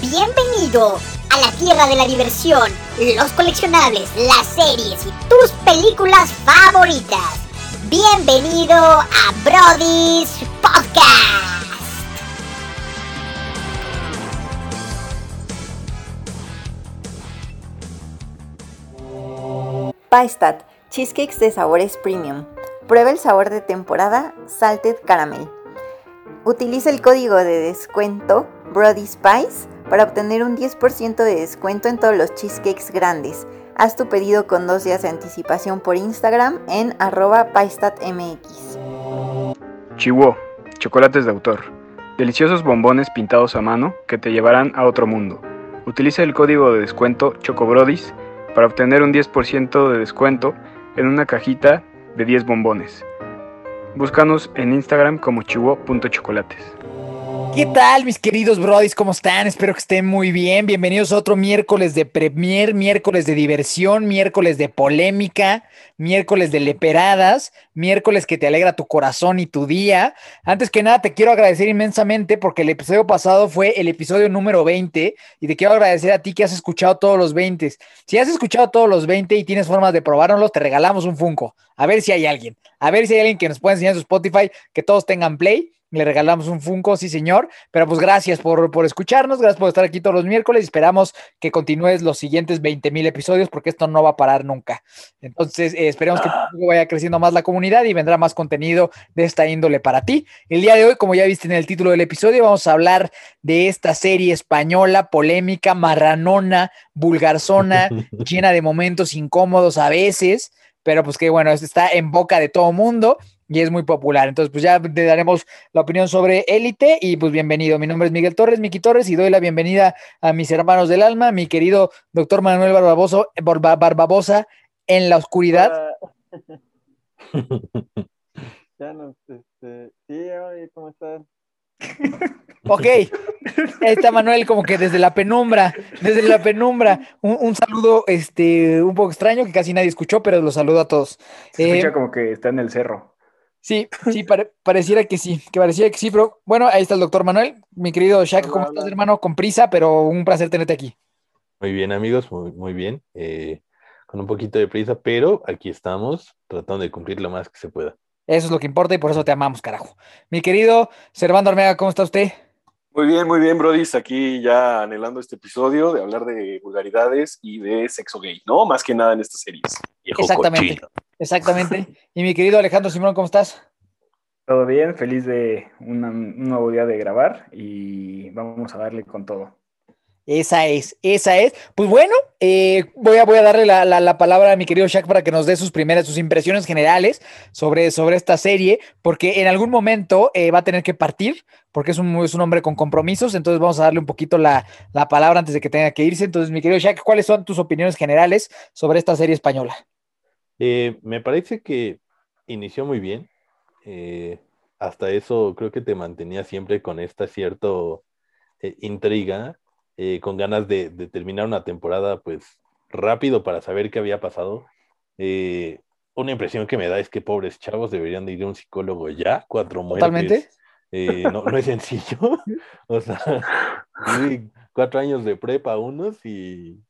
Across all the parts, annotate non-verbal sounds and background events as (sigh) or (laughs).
Bienvenido a la tierra de la diversión, los coleccionables, las series y tus películas favoritas. Bienvenido a Brody's Podcast. Paistat, cheesecakes de sabores premium. Prueba el sabor de temporada Salted Caramel. Utiliza el código de descuento Brody Spice para obtener un 10% de descuento en todos los cheesecakes grandes. Haz tu pedido con dos días de anticipación por Instagram en arroba paistatmx. Chihuo, chocolates de autor. Deliciosos bombones pintados a mano que te llevarán a otro mundo. Utiliza el código de descuento CHOCOBRODIS para obtener un 10% de descuento en una cajita de 10 bombones. Búscanos en Instagram como chihuo.chocolates. ¿Qué tal, mis queridos brodis? ¿Cómo están? Espero que estén muy bien. Bienvenidos a otro miércoles de premier, miércoles de diversión, miércoles de polémica, miércoles de leperadas, miércoles que te alegra tu corazón y tu día. Antes que nada, te quiero agradecer inmensamente porque el episodio pasado fue el episodio número 20 y te quiero agradecer a ti que has escuchado todos los 20. Si has escuchado todos los 20 y tienes formas de probárnoslos, te regalamos un Funko. A ver si hay alguien. A ver si hay alguien que nos pueda enseñar su Spotify, que todos tengan play le regalamos un Funko, sí señor, pero pues gracias por, por escucharnos, gracias por estar aquí todos los miércoles, esperamos que continúes los siguientes 20 mil episodios porque esto no va a parar nunca. Entonces, eh, esperemos que vaya creciendo más la comunidad y vendrá más contenido de esta índole para ti. El día de hoy, como ya viste en el título del episodio, vamos a hablar de esta serie española, polémica, marranona, vulgarzona, (laughs) llena de momentos incómodos a veces, pero pues que bueno, está en boca de todo mundo y es muy popular. Entonces, pues ya te daremos la opinión sobre Élite y pues bienvenido. Mi nombre es Miguel Torres, Miki Torres, y doy la bienvenida a mis hermanos del alma, mi querido doctor Manuel Barbaboso, Barbabosa en la oscuridad. (laughs) ya no, este, sí, ¿cómo estás? (laughs) ok, ahí está Manuel como que desde la penumbra, desde la penumbra, un, saludo este un poco extraño que casi nadie escuchó, pero lo saludo a todos. Se escucha eh, como que está en el cerro. Sí, sí, pareciera que sí, que pareciera que sí, pero bueno, ahí está el doctor Manuel, mi querido Shaq, ¿cómo estás, hermano? Con prisa, pero un placer tenerte aquí. Muy bien, amigos, muy, muy bien, eh, con un poquito de prisa, pero aquí estamos tratando de cumplir lo más que se pueda. Eso es lo que importa y por eso te amamos, carajo. Mi querido Servando Armega, ¿cómo está usted? Muy bien, muy bien, Brodis, aquí ya anhelando este episodio de hablar de vulgaridades y de sexo gay, ¿no? Más que nada en estas series. Exactamente. Exactamente. Y mi querido Alejandro Simón, ¿cómo estás? Todo bien, feliz de un nuevo día de grabar y vamos a darle con todo. Esa es, esa es. Pues bueno, eh, voy, a, voy a darle la, palabra a mi querido Shaq para que nos dé sus primeras, sus impresiones generales sobre, sobre esta serie, porque en algún momento eh, va a tener que partir, porque es un, es un hombre con compromisos, entonces vamos a darle un poquito la, palabra antes de que tenga que irse. Entonces, mi querido Shaq, ¿cuáles son tus opiniones generales sobre esta serie española? Eh, me parece que inició muy bien. hasta eso creo que te mantenía siempre con esta cierta intriga eh, con ganas de, terminar una temporada pues rápido para saber qué había pasado. Eh, una impresión que me da es que pobres chavos deberían de ir a un psicólogo ya, cuatro muertes. Totalmente. Eh, no, es sencillo. (laughs) o sea, (laughs) cuatro años de prepa unos y,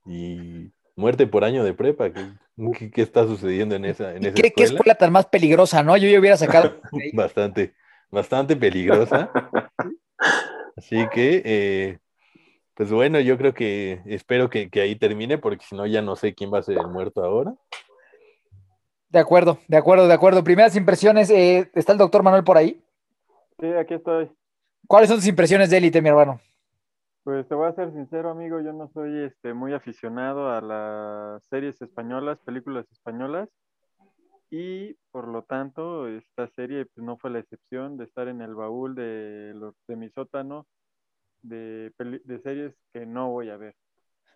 muerte por año de prepa. ¿Qué, qué, está sucediendo en esa, en esa ¿Qué, escuela? ¿Qué escuela tan más peligrosa, no? Yo ya hubiera sacado. (laughs) bastante, bastante peligrosa. (laughs) Así que, pues bueno, yo creo que espero que, ahí termine, porque si no, ya no sé quién va a ser el muerto ahora. De acuerdo, de acuerdo, de acuerdo. Primeras impresiones, eh, ¿está el doctor Manuel por ahí? Sí, aquí estoy. ¿Cuáles son tus impresiones de élite, mi hermano? Pues te voy a ser sincero, amigo, yo no soy este, muy aficionado a las series españolas, películas españolas, y por lo tanto esta serie pues, no fue la excepción de estar en el baúl de, los, de mi sótano de, de series que no voy a ver.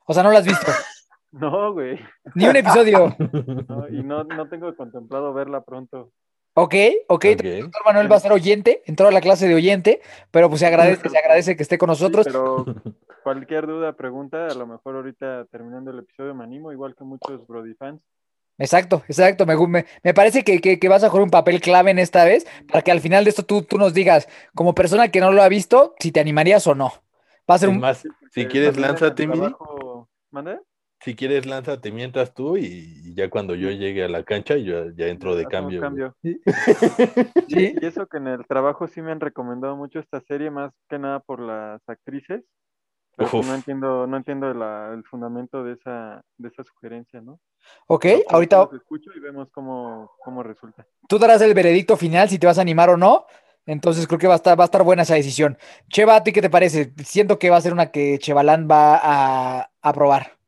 O sea, ¿no las has visto? (laughs) no, güey. Ni un episodio. (laughs) y no, no tengo contemplado verla pronto. Ok, ok, okay. doctor Manuel va a ser oyente, entró a la clase de oyente, pero pues se agradece, se agradece que esté con nosotros. pero (laughs) cualquier duda, pregunta, a lo mejor ahorita terminando el episodio me animo, igual que muchos Brody fans. Exacto, exacto. Me, me, parece que, vas a jugar un papel clave en esta vez para que al final de esto tú, tú nos digas, como persona que no lo ha visto, si te animarías o no. Va a ser un... más, si quieres, el lánzate, trabajo- ¿Mande? Si quieres, lánzate mientras tú y ya cuando yo llegue a la cancha, yo ya entro de cambio. Sí. (laughs) (laughs) Y eso que en el trabajo sí me han recomendado mucho esta serie, más que nada por las actrices. Pero pues no entiendo, no entiendo la- el fundamento de esa, de esa sugerencia, ¿no? Ok, Pero, pues, ahorita escucho y vemos cómo, cómo resulta. tú darás el veredicto final si te vas a animar o no. Entonces creo que va a estar, va a estar buena esa decisión. Cheva, ¿a ti qué te parece? Siento que va a ser una que Chevalán va a aprobar.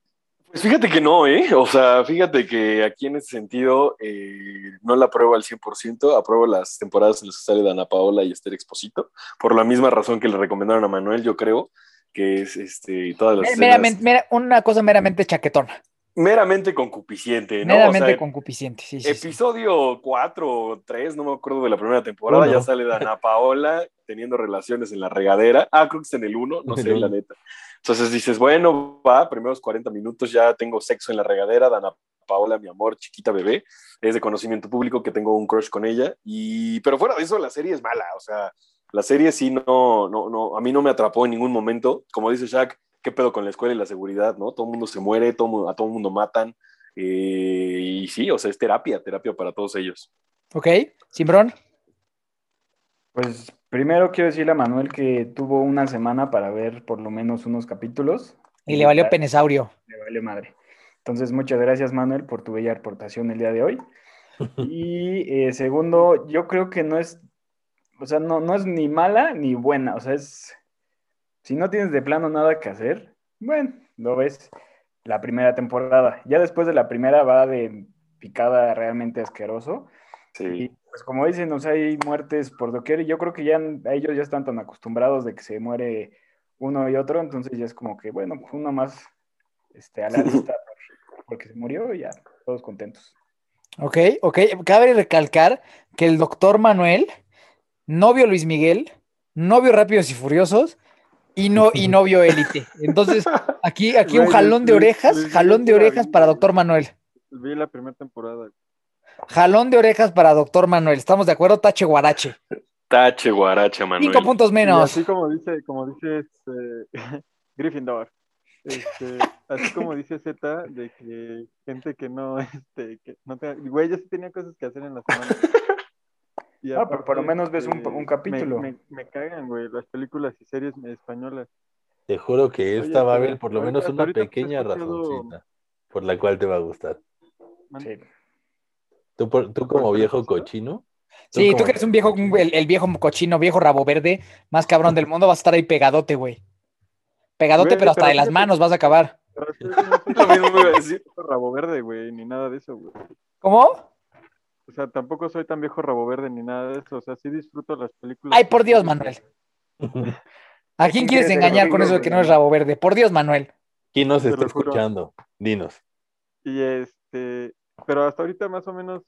Pues fíjate que no, ¿eh? O sea, fíjate que aquí en ese sentido eh, no la apruebo al 100%, apruebo las temporadas en las que sale Dana Paola y Esther Exposito, por la misma razón que le recomendaron a Manuel, yo creo, que es este, todas las escenas Meramente, mera- una cosa meramente chaquetona. meramente concupisciente, ¿no? meramente o sea, concupisciente. Sí, sí, sí. episodio 4 o 3, no me acuerdo de la primera temporada, Uno. ya sale Dana Paola teniendo relaciones en la regadera. Ah, creo que está en el 1, no sé, la neta. Entonces dices, bueno, va, primeros 40 minutos ya tengo sexo en la regadera, Dana Paola, mi amor, chiquita bebé, es de conocimiento público que tengo un crush con ella, y pero fuera de eso la serie es mala, o sea, la serie sí no, no, no, a mí no me atrapó en ningún momento, como dice Shaq, qué pedo con la escuela y la seguridad, ¿no? Todo el mundo se muere, todo, a todo el mundo matan, eh, y sí, o sea, es terapia, terapia para todos ellos. Ok, Simbrón. Pues primero quiero decirle a Manuel que tuvo una semana para ver por lo menos unos capítulos. Y le valió penesaurio. Le vale madre. Entonces, muchas gracias, Manuel, por tu bella aportación el día de hoy. (laughs) Y eh, segundo, yo creo que no es, o sea, no, no es ni mala ni buena. O sea, es, si no tienes de plano nada que hacer, bueno, lo ves la primera temporada. Ya después de la primera va de picada realmente asqueroso. Sí. Y pues como dicen, o sea, hay muertes por doquier y yo creo que ya ellos ya están tan acostumbrados de que se muere uno y otro, entonces ya es como que, bueno, pues uno más este, a la (laughs) lista por- porque se murió y ya, todos contentos. Ok, ok. Cabe recalcar que el doctor Manuel, novio Luis Miguel, novio Rápidos y Furiosos y, no, y (laughs) novio Élite. Entonces, aquí, aquí un jalón de orejas, jalón de orejas para doctor Manuel. Vi la primera temporada. Jalón de orejas para doctor Manuel. ¿Estamos de acuerdo? Tache guarache. Tache guaracha, Manuel. Cinco puntos Y menos. así como dice, como dice este, (laughs) Gryffindor. Este, así como dice Z, de que gente que no, este, que no tenga, güey, yo sí tenía cosas que hacer en la semana. Y Ah, pero por lo menos ves un- este, un capítulo. Me, me, me cagan, güey, las películas y series españolas. Te juro que Oye, esta va a haber por lo menos una pues, pequeña escuchado- razoncita por la cual te va a gustar. Sí. Tú, por- tú como ¿Cuál viejo cochino. Sí, tú que eres un viejo, el, el viejo cochino, viejo rabo verde, más cabrón del mundo, vas a estar ahí pegadote, güey. Pegadote, Güey, pero hasta pero de las manos vas a acabar. Lo mismo iba a decir. viejo rabo verde, güey, ni nada de eso, güey. ¿Cómo? O sea, tampoco soy tan viejo rabo verde ni nada de eso. O sea, sí disfruto las películas. Ay, por Dios, Manuel. (laughs) ¿A quién quieres engañar con eso de que no es rabo verde? Por Dios, Manuel. ¿Quién nos está escuchando? Dinos. Y este, pero hasta ahorita más o menos,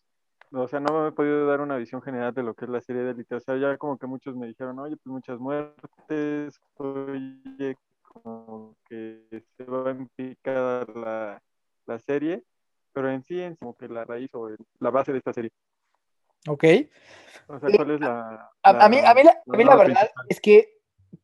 o sea, no me he podido dar una visión general de lo que es la serie de élite. O sea, ya como que muchos me dijeron, oye, pues muchas muertes, oye, como que se va en picada la, la serie, pero en sí, en como que la raíz o el- la base de esta serie. Ok. O sea, ¿cuál es la... A, a mí, a mí la, a mí la verdad principal? es que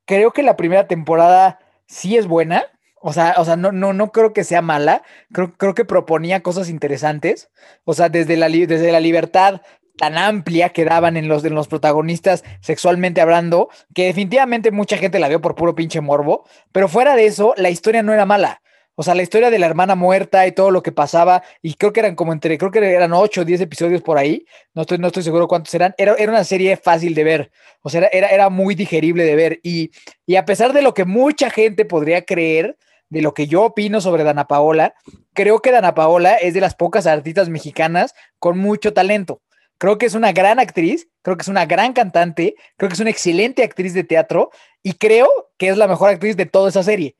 creo que la primera temporada sí es buena. O sea, o sea, no, no, no creo que sea mala. Creo, creo que proponía cosas interesantes. O sea, desde la, desde la libertad tan amplia que daban en los, en los protagonistas sexualmente hablando, que definitivamente mucha gente la vio por puro pinche morbo. Pero fuera de eso, la historia no era mala. O sea, la historia de la hermana muerta y todo lo que pasaba, y creo que eran como entre, creo que eran 8 o 10 episodios por ahí, no estoy, no estoy seguro cuántos eran, era, era una serie fácil de ver, o sea, era, era, era muy digerible de ver, y, y a pesar de lo que mucha gente podría creer, de lo que yo opino sobre Dana Paola, creo que Dana Paola es de las pocas artistas mexicanas con mucho talento. Creo que es una gran actriz, creo que es una gran cantante, creo que es una excelente actriz de teatro y creo que es la mejor actriz de toda esa serie.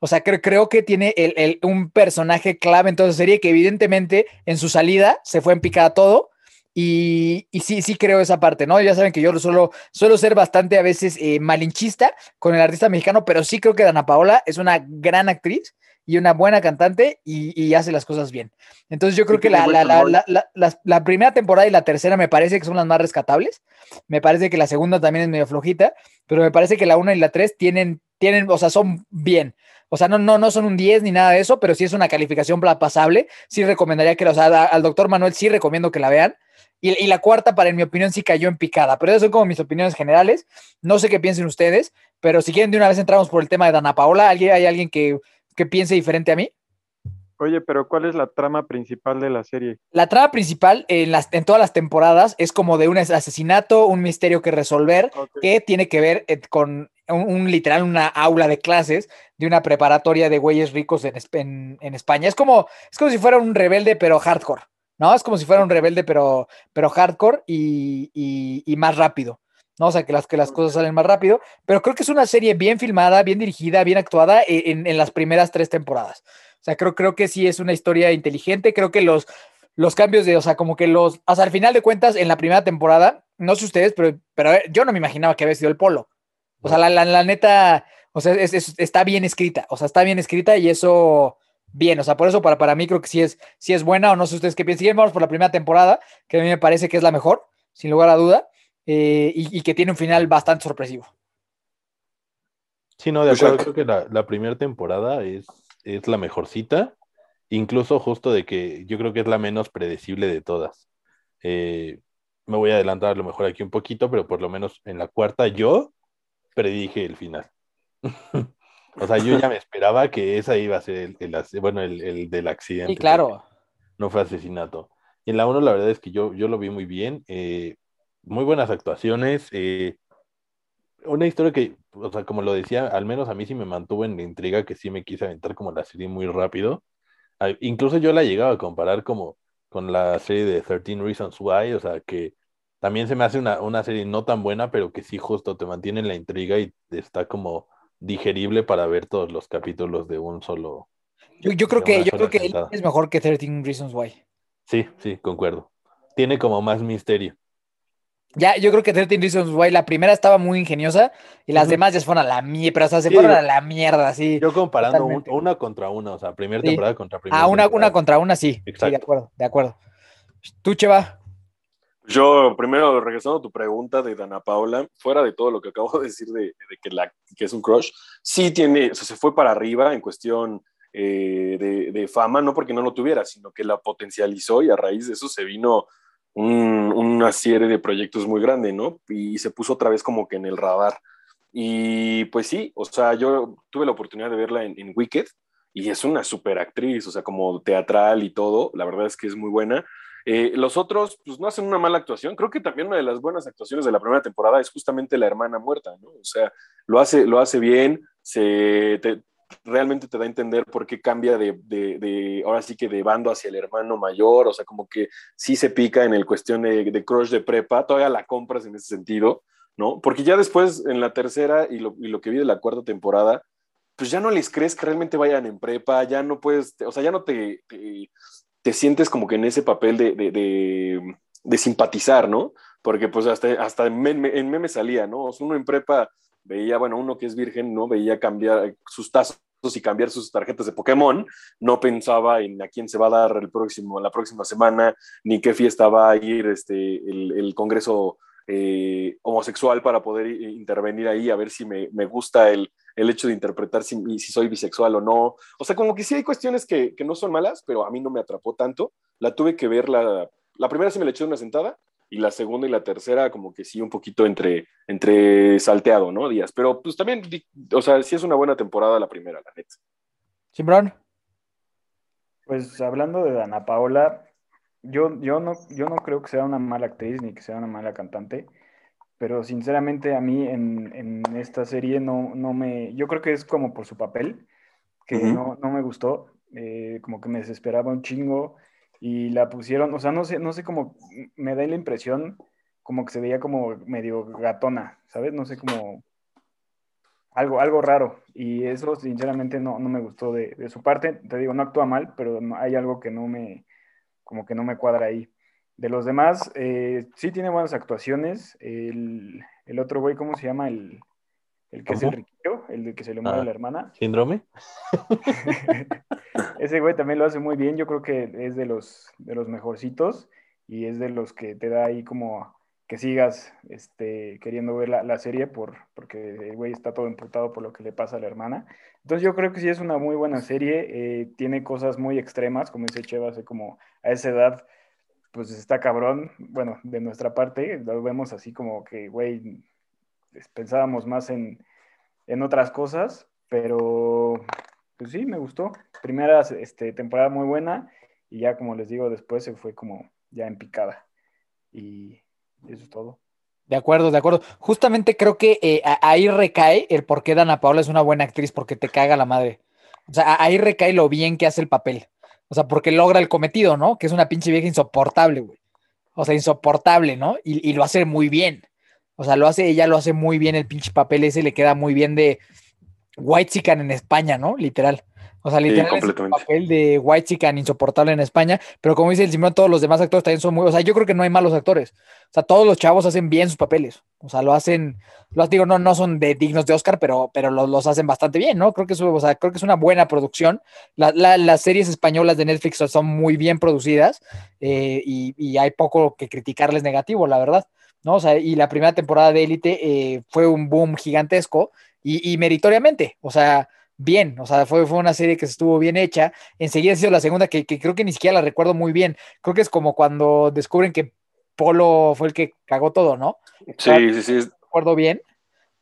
O sea, creo, que tiene el, el- un personaje clave en toda esa serie que evidentemente en su salida se fue en picada todo. Y, y sí, sí creo esa parte, ¿no? Ya saben que yo suelo, suelo ser bastante a veces eh, malinchista con el artista mexicano, pero sí creo que Dana Paola es una gran actriz y una buena cantante y, y hace las cosas bien. Entonces yo creo Sí, que la, la, la, la primera temporada y la tercera me parece que son las más rescatables. Me parece que la segunda también es medio flojita, pero me parece que la una y la tres tienen, tienen, o sea, son bien. O sea, no, no, no son un 10 ni nada de eso, pero sí es una calificación pasable. Sí recomendaría que, o sea, al doctor Manuel sí recomiendo que la vean. Y, y, la cuarta, para en mi opinión, sí cayó en picada. Pero esas son como mis opiniones generales. No sé qué piensen ustedes, pero si quieren de una vez entramos por el tema de Dana Paola. ¿Alguien, ¿Hay alguien que, que piense diferente a mí? Oye, pero ¿cuál es la trama principal de la serie? La trama principal en, las, en todas las temporadas es como de un asesinato, un misterio que resolver, okay. que tiene que ver eh, con un, un, literal, una aula de clases de una preparatoria de güeyes ricos en, en, en, España. Es como, es como si fuera un rebelde, pero hardcore, ¿no? Es como si fuera un rebelde, pero, pero hardcore y, y, y más rápido. ¿no? O sea, que las, que las cosas salen más rápido, pero creo que es una serie bien filmada, bien dirigida, bien actuada en, en las primeras tres temporadas. O sea, creo, creo que sí es una historia inteligente, creo que los, los cambios de, o sea, como que los, o sea, al final de cuentas, en la primera temporada, no sé ustedes, pero, pero yo no me imaginaba que había sido el polo. O sea, la, la, la neta, o sea, es, es, está bien escrita, o sea, está bien escrita y eso, bien, o sea, por eso para, para mí creo que sí es, sí es buena, o no sé ustedes qué piensan. Si vamos por la primera temporada, que a mí me parece que es la mejor, sin lugar a duda eh, y, y, que tiene un final bastante sorpresivo. Sí, no, de acuerdo, creo que la, la primera temporada es, es la mejorcita, incluso justo de que yo creo que es la menos predecible de todas. Eh, me voy a adelantar a lo mejor aquí un poquito, pero por lo menos en la cuarta yo predije el final. (laughs) o sea, yo ya me esperaba que esa iba a ser el, el bueno, el, el, del accidente. Sí, claro. No fue asesinato. Y en la uno, la verdad es que yo, yo lo vi muy bien. Eh, muy buenas actuaciones. Eh, una historia que, o sea, como lo decía, al menos a mí sí me mantuvo en la intriga, que sí me quise aventar como la serie muy rápido. Ah, incluso yo la llegaba a comparar como con la serie de 13 Reasons Why, o sea, que también se me hace una, una serie no tan buena, pero que sí justo te mantiene en la intriga y está como digerible para ver todos los capítulos de un solo. Yo, yo creo que, yo creo que es mejor que 13 Reasons Why. Sí, sí, concuerdo. Tiene como más misterio. Ya, yo creo que 13 Reasons Why, la primera estaba muy ingeniosa y las uh -huh. demás ya se fueron a la mierda, pero o sea, se sí, fueron a la mierda, sí. Yo comparando un, una contra una, o sea, primera sí. temporada contra primera. Ah, una, temporada. una contra una, sí. Exacto. Sí, de acuerdo, de acuerdo. ¿Tú, Cheva? Yo, primero, regresando a tu pregunta de Dana Paula, fuera de todo lo que acabo (laughs) de decir de, que, la, que es un crush, sí tiene, o sea, se fue para arriba en cuestión eh, de, fama, no porque no lo tuviera, sino que la potencializó y a raíz de eso se vino un, una serie de proyectos muy grande, ¿no? Y se puso otra vez como que en el radar. Y pues sí, o sea, yo tuve la oportunidad de verla en, en Wicked y es una super actriz, o sea, como teatral y todo, la verdad es que es muy buena. Eh, los otros, pues no hacen una mala actuación. Creo que también una de las buenas actuaciones de la primera temporada es justamente la hermana muerta, ¿no? O sea, lo hace, lo hace bien, se, te, realmente te da a entender por qué cambia de, de, ahora sí que de bando hacia el hermano mayor, o sea, como que sí se pica en el cuestión de, crush de prepa, todavía la compras en ese sentido, ¿no? Porque ya después, en la tercera y lo, y lo que vi de la cuarta temporada, pues ya no les crees que realmente vayan en prepa, ya no puedes, o sea, ya no te, te sientes como que en ese papel de, de, de, simpatizar, ¿no? Porque pues hasta, hasta en, meme, en salía, ¿no? Uno en prepa veía, bueno, uno que es virgen, ¿no? Veía cambiar sus tazos y cambiar sus tarjetas de Pokémon, no pensaba en a quién se va a dar el próximo, la próxima semana, ni qué fiesta va a ir este, el, Congreso eh, homosexual para poder intervenir ahí, a ver si me, me gusta el, el, hecho de interpretar si, si, soy bisexual o no. O sea, como que sí hay cuestiones que, que, no son malas, pero a mí no me atrapó tanto. La tuve que ver, la, la primera sí me la eché de una sentada, y la segunda y la tercera como que sí un poquito entre, entre salteado, ¿no? Días, pero pues también, o sea, sí es una buena temporada la primera, la neta. Simbrón. Pues hablando de Dana Paola, yo, yo, no, yo no creo que sea una mala actriz ni que sea una mala cantante, pero sinceramente a mí en, en esta serie no, no me, yo creo que es como por su papel, que uh -huh. no, no me gustó, eh, como que me desesperaba un chingo y la pusieron, o sea, no sé, no sé cómo, me da la impresión como que se veía como medio gatona, ¿sabes? No sé cómo, algo, algo raro, y eso sinceramente no, no me gustó de, de, su parte, te digo, no actúa mal, pero hay algo que no me, como que no me cuadra ahí. De los demás, eh, sí tiene buenas actuaciones, el, el otro güey, ¿cómo se llama? El, el que ¿Cómo? es el riquillo, el de que se le muere ah, la hermana. ¿Síndrome? (laughs) Ese güey también lo hace muy bien, yo creo que es de los, de los mejorcitos y es de los que te da ahí como que sigas este, queriendo ver la, la serie por, porque el güey está todo emputado por lo que le pasa a la hermana. Entonces yo creo que sí es una muy buena serie, eh, tiene cosas muy extremas, como dice Cheva, hace como a esa edad, pues está cabrón, bueno, de nuestra parte, lo vemos así como que, güey, pensábamos más en, en otras cosas, pero pues sí, me gustó. Primera este, temporada muy buena y ya como les digo, después se fue como ya en picada. Y eso es todo. De acuerdo, de acuerdo. Justamente creo que eh, ahí recae el por qué Dana Paola es una buena actriz, porque te caga la madre. O sea, ahí recae lo bien que hace el papel. O sea, porque logra el cometido, ¿no? Que es una pinche vieja insoportable, güey. O sea, insoportable, ¿no? Y, lo hace muy bien. O sea, lo hace, ella lo hace muy bien, el pinche papel ese le queda muy bien de White Chicken en España, ¿no? Literal. O sea, literal es el papel de White Chicken insoportable en España, pero como dice el Simón, todos los demás actores también son muy, o sea, yo creo que no hay malos actores. O sea, todos los chavos hacen bien sus papeles. O sea, lo hacen, los digo, no, no son de dignos de Oscar, pero, pero los, los hacen bastante bien, ¿no? Creo que, es, o sea, creo que es una buena producción. La, la, las series españolas de Netflix son muy bien producidas eh, y, y, hay poco que criticarles negativo, la verdad. ¿no? O sea, y la primera temporada de Élite eh, fue un boom gigantesco y, y meritoriamente. O sea, bien, o sea, fue, fue una serie que estuvo bien hecha. Enseguida ha sido la segunda que, que, creo que ni siquiera la recuerdo muy bien. Creo que es como cuando descubren que Polo fue el que cagó todo, ¿no? Sí, o sea, sí, sí. recuerdo bien,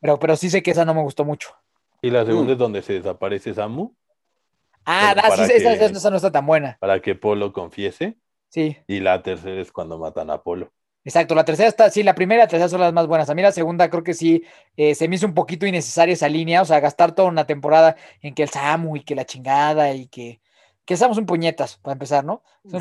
pero, pero sí sé que esa no me gustó mucho. ¿Y la segunda mm. es donde se desaparece Samu? Ah, da, sí, que, esa, esa, no está tan buena. Para que Polo confiese. Sí. Y la tercera es cuando matan a Polo. Exacto, la tercera está, sí, la primera y la tercera son las más buenas. A mí la segunda creo que sí, eh, se me hizo un poquito innecesaria esa línea, o sea, gastar toda una temporada en que el Samu y que la chingada y que, que estamos un puñetas, para empezar, ¿no? (laughs)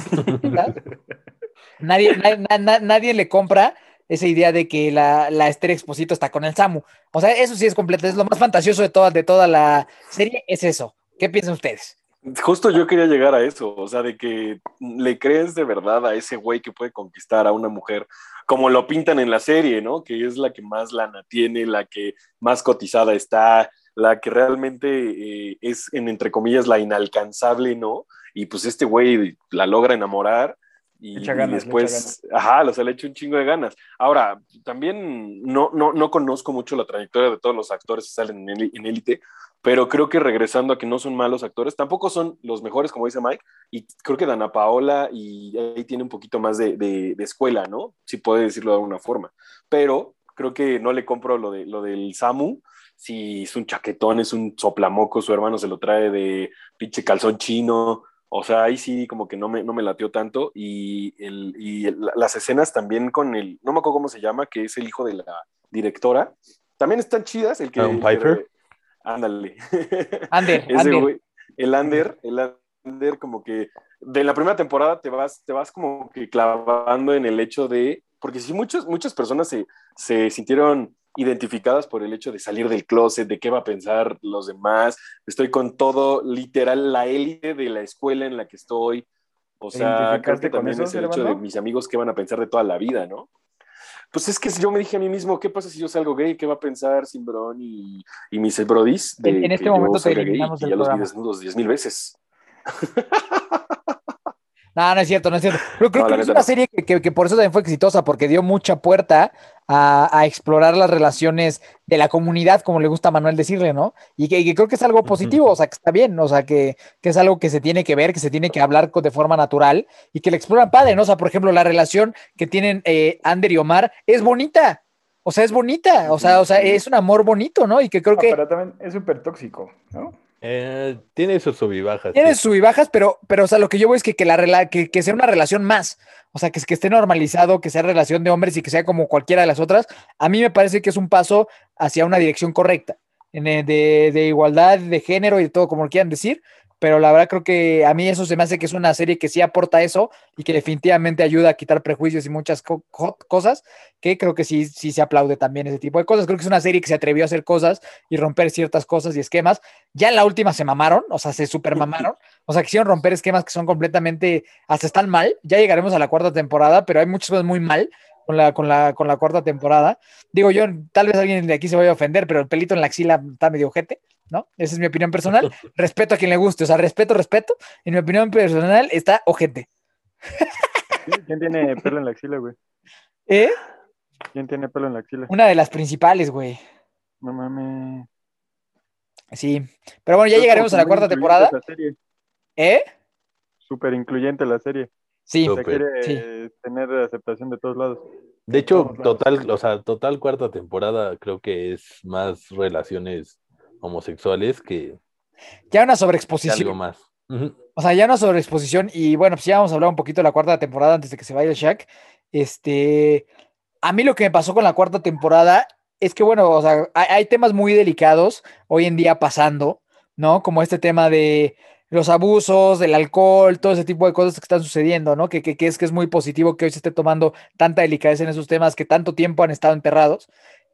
nadie, na, na, nadie le compra esa idea de que la, la Esther Exposito está con el Samu. O sea, eso sí es completo, es lo más fantasioso de toda, de toda la serie, es eso. ¿Qué piensan ustedes? Justo yo quería llegar a eso, o sea, de que le crees de verdad a ese güey que puede conquistar a una mujer, como lo pintan en la serie, ¿no? Que es la que más lana tiene, la que más cotizada está, la que realmente eh, es, en entre comillas, la inalcanzable, ¿no? Y pues este güey la logra enamorar y, ganas, y después, ajá, o sea, le echa un chingo de ganas. Ahora, también no, no, no conozco mucho la trayectoria de todos los actores que salen en élite, pero creo que regresando a que no son malos actores, tampoco son los mejores, como dice Mike, y creo que Dana Paola y ahí tiene un poquito más de, de, de escuela, ¿no? Si puede decirlo de alguna forma, pero creo que no le compro lo, de, lo del Samu, si es un chaquetón, es un soplamoco, su hermano se lo trae de pinche calzón chino, o sea, ahí sí como que no me, no me latió tanto, y, el, y el, las escenas también con el, no me acuerdo cómo se llama, que es el hijo de la directora, también están chidas, el que... Um, Piper. Ándale. (laughs) Ander, Ese Ander. Güey, el Ander, el Ander como que de la primera temporada te vas, te vas como que clavando en el hecho de, porque si muchos, muchas personas se, se sintieron identificadas por el hecho de salir del closet, de qué va a pensar los demás, estoy con todo, literal, la élite de la escuela en la que estoy, o sea, creo que también eso, es el hecho de mis amigos qué van a pensar de toda la vida, ¿no? Pues es que si yo me dije a mí mismo, ¿qué pasa si yo salgo gay? ¿Qué va a pensar Simbrón y, y mis brodis? De en, en este momento te eliminamos gay, y ya los vi desnudos diez mil veces. (laughs) No, no es cierto, no es cierto. Pero creo no, que es una no. serie que, que, que, por eso también fue exitosa, porque dio mucha puerta a, a, explorar las relaciones de la comunidad, como le gusta a Manuel decirle, ¿no? Y que, creo que es algo positivo, uh -huh. o sea, que está bien, o sea, que, que, es algo que se tiene que ver, que se tiene que hablar de forma natural y que le exploran padre, ¿no? O sea, por ejemplo, la relación que tienen eh, Ander y Omar es bonita. O sea, es bonita, o sea, o sea, es un amor bonito, ¿no? Y que creo que. Pero también es súper tóxico, ¿no? Eh, tiene sus subibajas. Tiene sus subibajas, pero, pero, o sea, lo que yo voy es que, que, la, que, que sea una relación más. O sea, que, que esté normalizado, que sea relación de hombres y que sea como cualquiera de las otras. A mí me parece que es un paso hacia una dirección correcta. En, de, de, igualdad de género y de todo, como lo quieran decir, pero la verdad creo que a mí eso se me hace que es una serie que sí aporta eso y que definitivamente ayuda a quitar prejuicios y muchas co cosas, que creo que sí, sí se aplaude también ese tipo de cosas. Creo que es una serie que se atrevió a hacer cosas y romper ciertas cosas y esquemas. Ya en la última se mamaron, o sea, se super mamaron, (laughs) o sea, quisieron romper esquemas que son completamente, hasta están mal. Ya llegaremos a la cuarta temporada, pero hay muchas cosas muy mal con la, con la, con la cuarta temporada. Digo yo, tal vez alguien de aquí se vaya a ofender, pero el pelito en la axila está medio ojete. ¿No? Esa es mi opinión personal. respeto a quien le guste, o sea, respeto, respeto. En mi opinión personal está ojete. ¿Quién tiene pelo en la axila, güey? ¿Eh? ¿Quién tiene pelo en la axila? Una de las principales, güey. No mames. Sí. Pero bueno, ya llegaremos a la cuarta temporada. serie. ¿Eh? Súper incluyente la serie. Sí. O sea, quiere Sí. tener aceptación de todos lados. De hecho, total, o sea, total cuarta temporada creo que es más relaciones homosexuales que, Ya una sobreexposición. algo más. O sea, ya una sobreexposición. Y bueno, pues ya vamos a hablar un poquito de la cuarta temporada antes de que se vaya el Shaq. Este. A mí lo que me pasó con la cuarta temporada es que, bueno, o sea, hay, hay temas muy delicados hoy en día pasando, ¿no? Como este tema de los abusos, del alcohol, todo ese tipo de cosas que están sucediendo, ¿no? Que, que, que es que es muy positivo que hoy se esté tomando tanta delicadeza en esos temas que tanto tiempo han estado enterrados.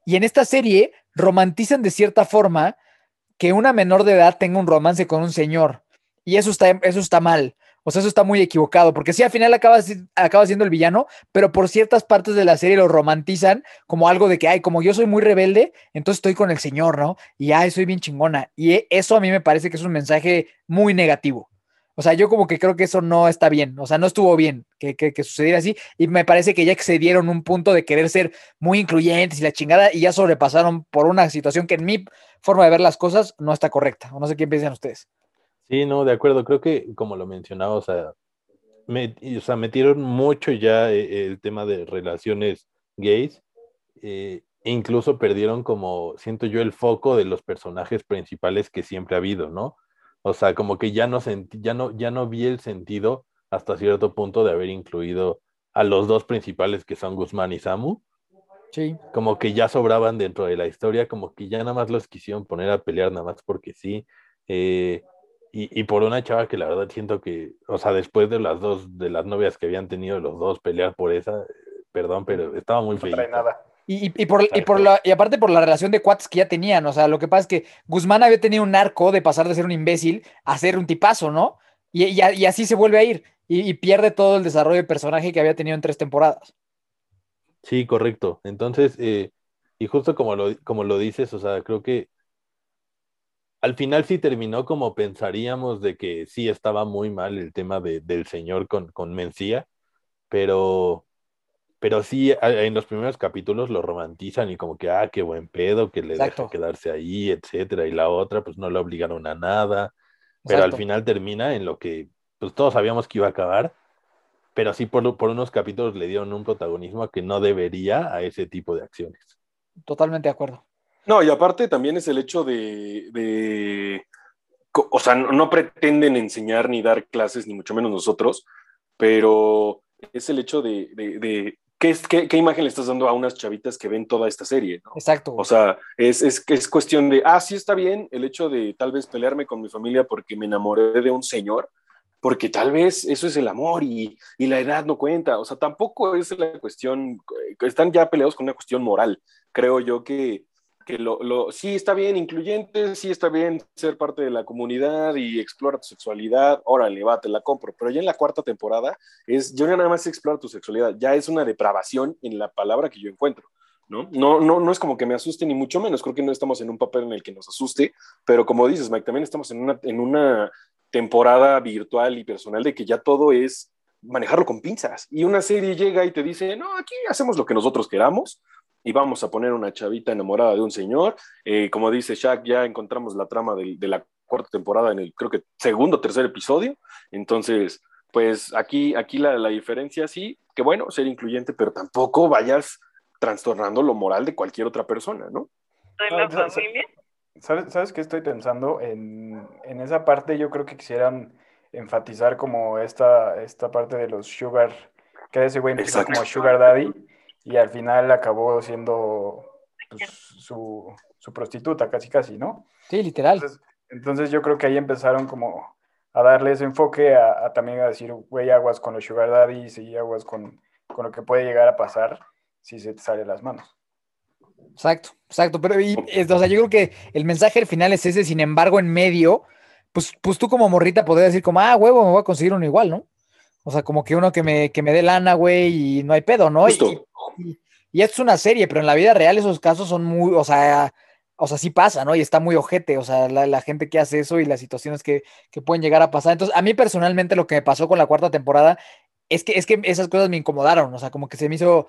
Y en esta serie romantizan de cierta forma que una menor de edad tenga un romance con un señor. Y eso está, eso está mal. O sea, eso está muy equivocado, porque sí, al final acaba, acaba siendo el villano, pero por ciertas partes de la serie lo romantizan como algo de que, ay, como yo soy muy rebelde, entonces estoy con el señor, ¿no? Y, ay, soy bien chingona. Y e- eso a mí me parece que es un mensaje muy negativo. O sea, yo como que creo que eso no está bien, o sea, no estuvo bien que, que, sucediera así, y me parece que ya excedieron un punto de querer ser muy incluyentes y la chingada, y ya sobrepasaron por una situación que en mi forma de ver las cosas no está correcta, no sé qué piensan ustedes. Sí, no, de acuerdo. Creo que, como lo mencionaba, o sea, o sea, metieron mucho ya eh, el tema de relaciones gays. e incluso perdieron como, siento yo, el foco de los personajes principales que siempre ha habido, ¿no? O sea, como que ya no sentí, ya no, ya no vi el sentido hasta cierto punto de haber incluido a los dos principales que son Guzmán y Samu. Sí. Como que ya sobraban dentro de la historia, como que ya nada más los quisieron poner a pelear nada más porque sí. eh, y, y por una chava que la verdad siento que, o sea, después de las dos, de las novias que habían tenido los dos pelear por esa, eh, perdón, pero estaba muy No trae nada. Y, y- y por, y, por la, y aparte por la relación de cuates que ya tenían, o sea, lo que pasa es que Guzmán había tenido un arco de pasar de ser un imbécil a ser un tipazo, ¿no? Y, y así se vuelve a ir y, y pierde todo el desarrollo de personaje que había tenido en tres temporadas. Sí, correcto. Entonces, eh, y justo como lo, como lo dices, o sea, creo que al final sí terminó como pensaríamos de que sí estaba muy mal el tema de- del señor con, con Mencía, pero, pero sí en los primeros capítulos lo romantizan y como que, ah, qué buen pedo, que le Exacto. deja quedarse ahí, etcétera, y la otra, pues no la obligaron a nada, pero al Exacto. final termina en lo que pues todos sabíamos que iba a acabar, pero sí por, por unos capítulos le dieron un protagonismo que no debería a ese tipo de acciones. Totalmente de acuerdo. No, y aparte también es el hecho de, de- o sea, no, no pretenden enseñar ni dar clases, ni mucho menos nosotros, pero es el hecho de, de- de- ¿qué, qué, qué imagen le estás dando a unas chavitas que ven toda esta serie, ¿no? Exacto. O sea, es, es, es cuestión de, ah, sí está bien el hecho de tal vez pelearme con mi familia porque me enamoré de un señor, porque tal vez eso es el amor y, y la edad no cuenta. O sea, tampoco es la cuestión, eh, están ya peleados con una cuestión moral. Creo yo que, que lo, sí está bien incluyente, sí está bien ser parte de la comunidad y explora tu sexualidad, órale, va, te la compro. Pero ya en la cuarta temporada es, yo nada más explora tu sexualidad, ya es una depravación en la palabra que yo encuentro. ¿no? No, no, no es como que me asuste ni mucho menos, creo que no estamos en un papel en el que nos asuste, pero como dices, Mike, también estamos en una, en una temporada virtual y personal de que ya todo es manejarlo con pinzas. Y una serie llega y te dice, no, aquí hacemos lo que nosotros queramos y vamos a poner una chavita enamorada de un señor. Eh, como dice Shaq, ya encontramos la trama de, de la cuarta temporada en el, creo que, segundo o tercer episodio. Entonces, pues aquí, aquí la, la diferencia sí, que bueno, ser incluyente, pero tampoco vayas trastornando lo moral de cualquier otra persona, ¿no? de No, la familia. ¿Sabes, ¿Sabes qué estoy pensando? En, en esa parte yo creo que quisieran enfatizar como esta, esta parte de los sugar, que ese güey como sugar daddy y al final acabó siendo pues, su, su prostituta casi casi, ¿no? Sí, literal. Entonces, entonces yo creo que ahí empezaron como a darle ese enfoque a, a también a decir, güey, aguas con los sugar daddies y aguas con, con lo que puede llegar a pasar si se te sale las manos. Exacto, exacto. Pero, y, es- o sea, yo creo que el mensaje al final es ese, sin embargo, en medio, pues, pues tú como morrita podrías decir como, ah, huevo, me voy a conseguir uno igual, ¿no? O sea, como que uno que me, que me dé lana, güey, y no hay pedo, ¿no? Y, Justo. Y, es una serie, pero en la vida real esos casos son muy, o sea, o sea, sí pasa, ¿no? Y está muy ojete, o sea, la, la gente que hace eso y las situaciones que, que pueden llegar a pasar. Entonces, a mí personalmente lo que me pasó con la cuarta temporada es que, es que esas cosas me incomodaron, o sea, como que se me hizo,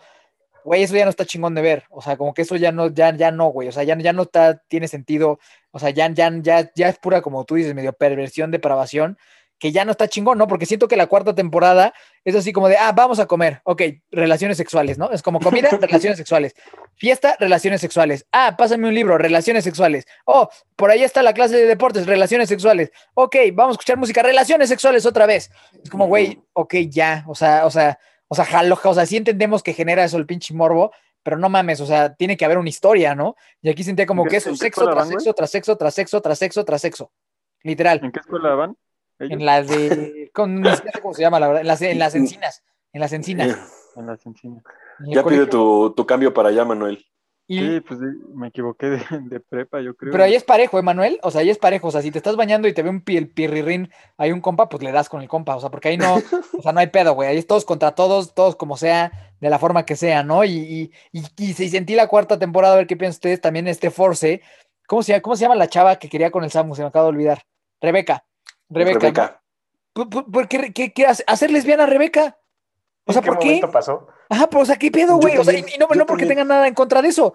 güey, eso ya no está chingón de ver. O sea, como que eso ya no, ya, ya no, güey. O sea, ya, ya no está, tiene sentido. O sea, ya, ya, ya, ya es pura, como tú dices, medio perversión, depravación, que ya no está chingón, ¿no? Porque siento que la cuarta temporada es así como de, ah, vamos a comer. Ok, relaciones sexuales, ¿no? Es como comida, (laughs) relaciones sexuales. Fiesta, relaciones sexuales. Ah, pásame un libro, relaciones sexuales. Oh, por ahí está la clase de deportes, relaciones sexuales. Ok, vamos a escuchar música, relaciones sexuales otra vez. Es como, güey, ok, ya. O sea, o sea, o sea, jalo, o sea, sí entendemos que genera eso el pinche morbo, pero no mames, o sea, tiene que haber una historia, ¿no? Y aquí sentía como ¿En que eso, sexo escuela tras sexo, tras sexo, tras sexo, tras sexo, tras sexo, Literal. ¿En qué escuela van? Ellos? En la de. Con, sé cómo se llama, la verdad. En las, en las encinas. En las encinas. En las encinas. En Ya pide tu, tu cambio para allá, Manuel. Y- Sí, pues sí, me equivoqué de, de prepa, yo creo. pero ahí es parejo, Emanuel. O sea, ahí es parejo. O sea, si te estás bañando y te ve un el pirrirrín, hay un compa, pues le das con el compa. O sea, porque ahí no, o sea, no hay pedo, güey. Ahí es todos contra todos, todos como sea, de la forma que sea, ¿no? Y, y, y, y si sentí la cuarta temporada, a ver qué piensan ustedes, también este Force. ¿Cómo se, llama, ¿Cómo se llama la chava que quería con el Samu? Se me acaba de olvidar. Rebeca. Rebeca. Rebeca. ¿Por, por- por qué, qué- qué hace- hacer lesbiana a Rebeca? O sea, ¿En qué ¿por qué? momento pasó? Ajá, pero o sea, ¿qué pedo, güey? O sea, y, no, porque tengan nada en contra de eso.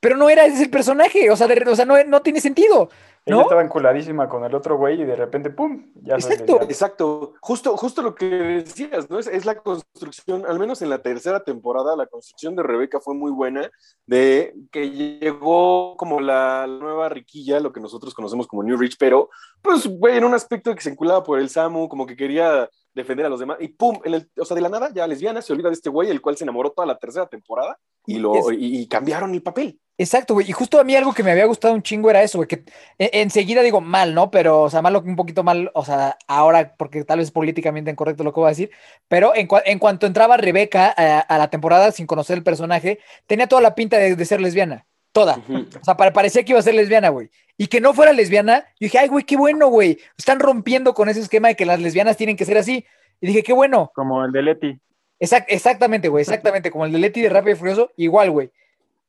Pero no era ese el personaje. O sea, de- o sea no, no tiene sentido. Ella ¿No? estaba enculadísima con el otro güey y de repente, ¡pum! Ya Exacto. Exacto, justo, justo lo que decías, ¿no? Es, es la construcción, al menos en la tercera temporada, la construcción de Rebeca fue muy buena, de que llegó como la nueva riquilla, lo que nosotros conocemos como New Rich, pero, pues, güey, en un aspecto que se enculaba por el Samu, como que quería defender a los demás, y pum, en el, o sea, de la nada, ya lesbiana, se olvida de este güey, el cual se enamoró toda la tercera temporada, y, lo, y, y cambiaron el papel. Exacto, güey. Y justo a mí algo que me había gustado un chingo era eso, güey. Que e- enseguida digo mal, ¿no? Pero, o sea, malo un poquito mal, o sea, ahora, porque tal vez es políticamente incorrecto lo que voy a decir. Pero en, cua- en cuanto entraba Rebeca a, a la temporada sin conocer el personaje, tenía toda la pinta de, de ser lesbiana. Toda. O sea, para, parecía que iba a ser lesbiana, güey. Y que no fuera lesbiana, yo dije, ay, güey, qué bueno, güey. Están rompiendo con ese esquema de que las lesbianas tienen que ser así. Y dije, qué bueno. Como el de Leti. Exact- exactamente, güey, exactamente. Como el de Leti de Rápido y Furioso, igual, güey.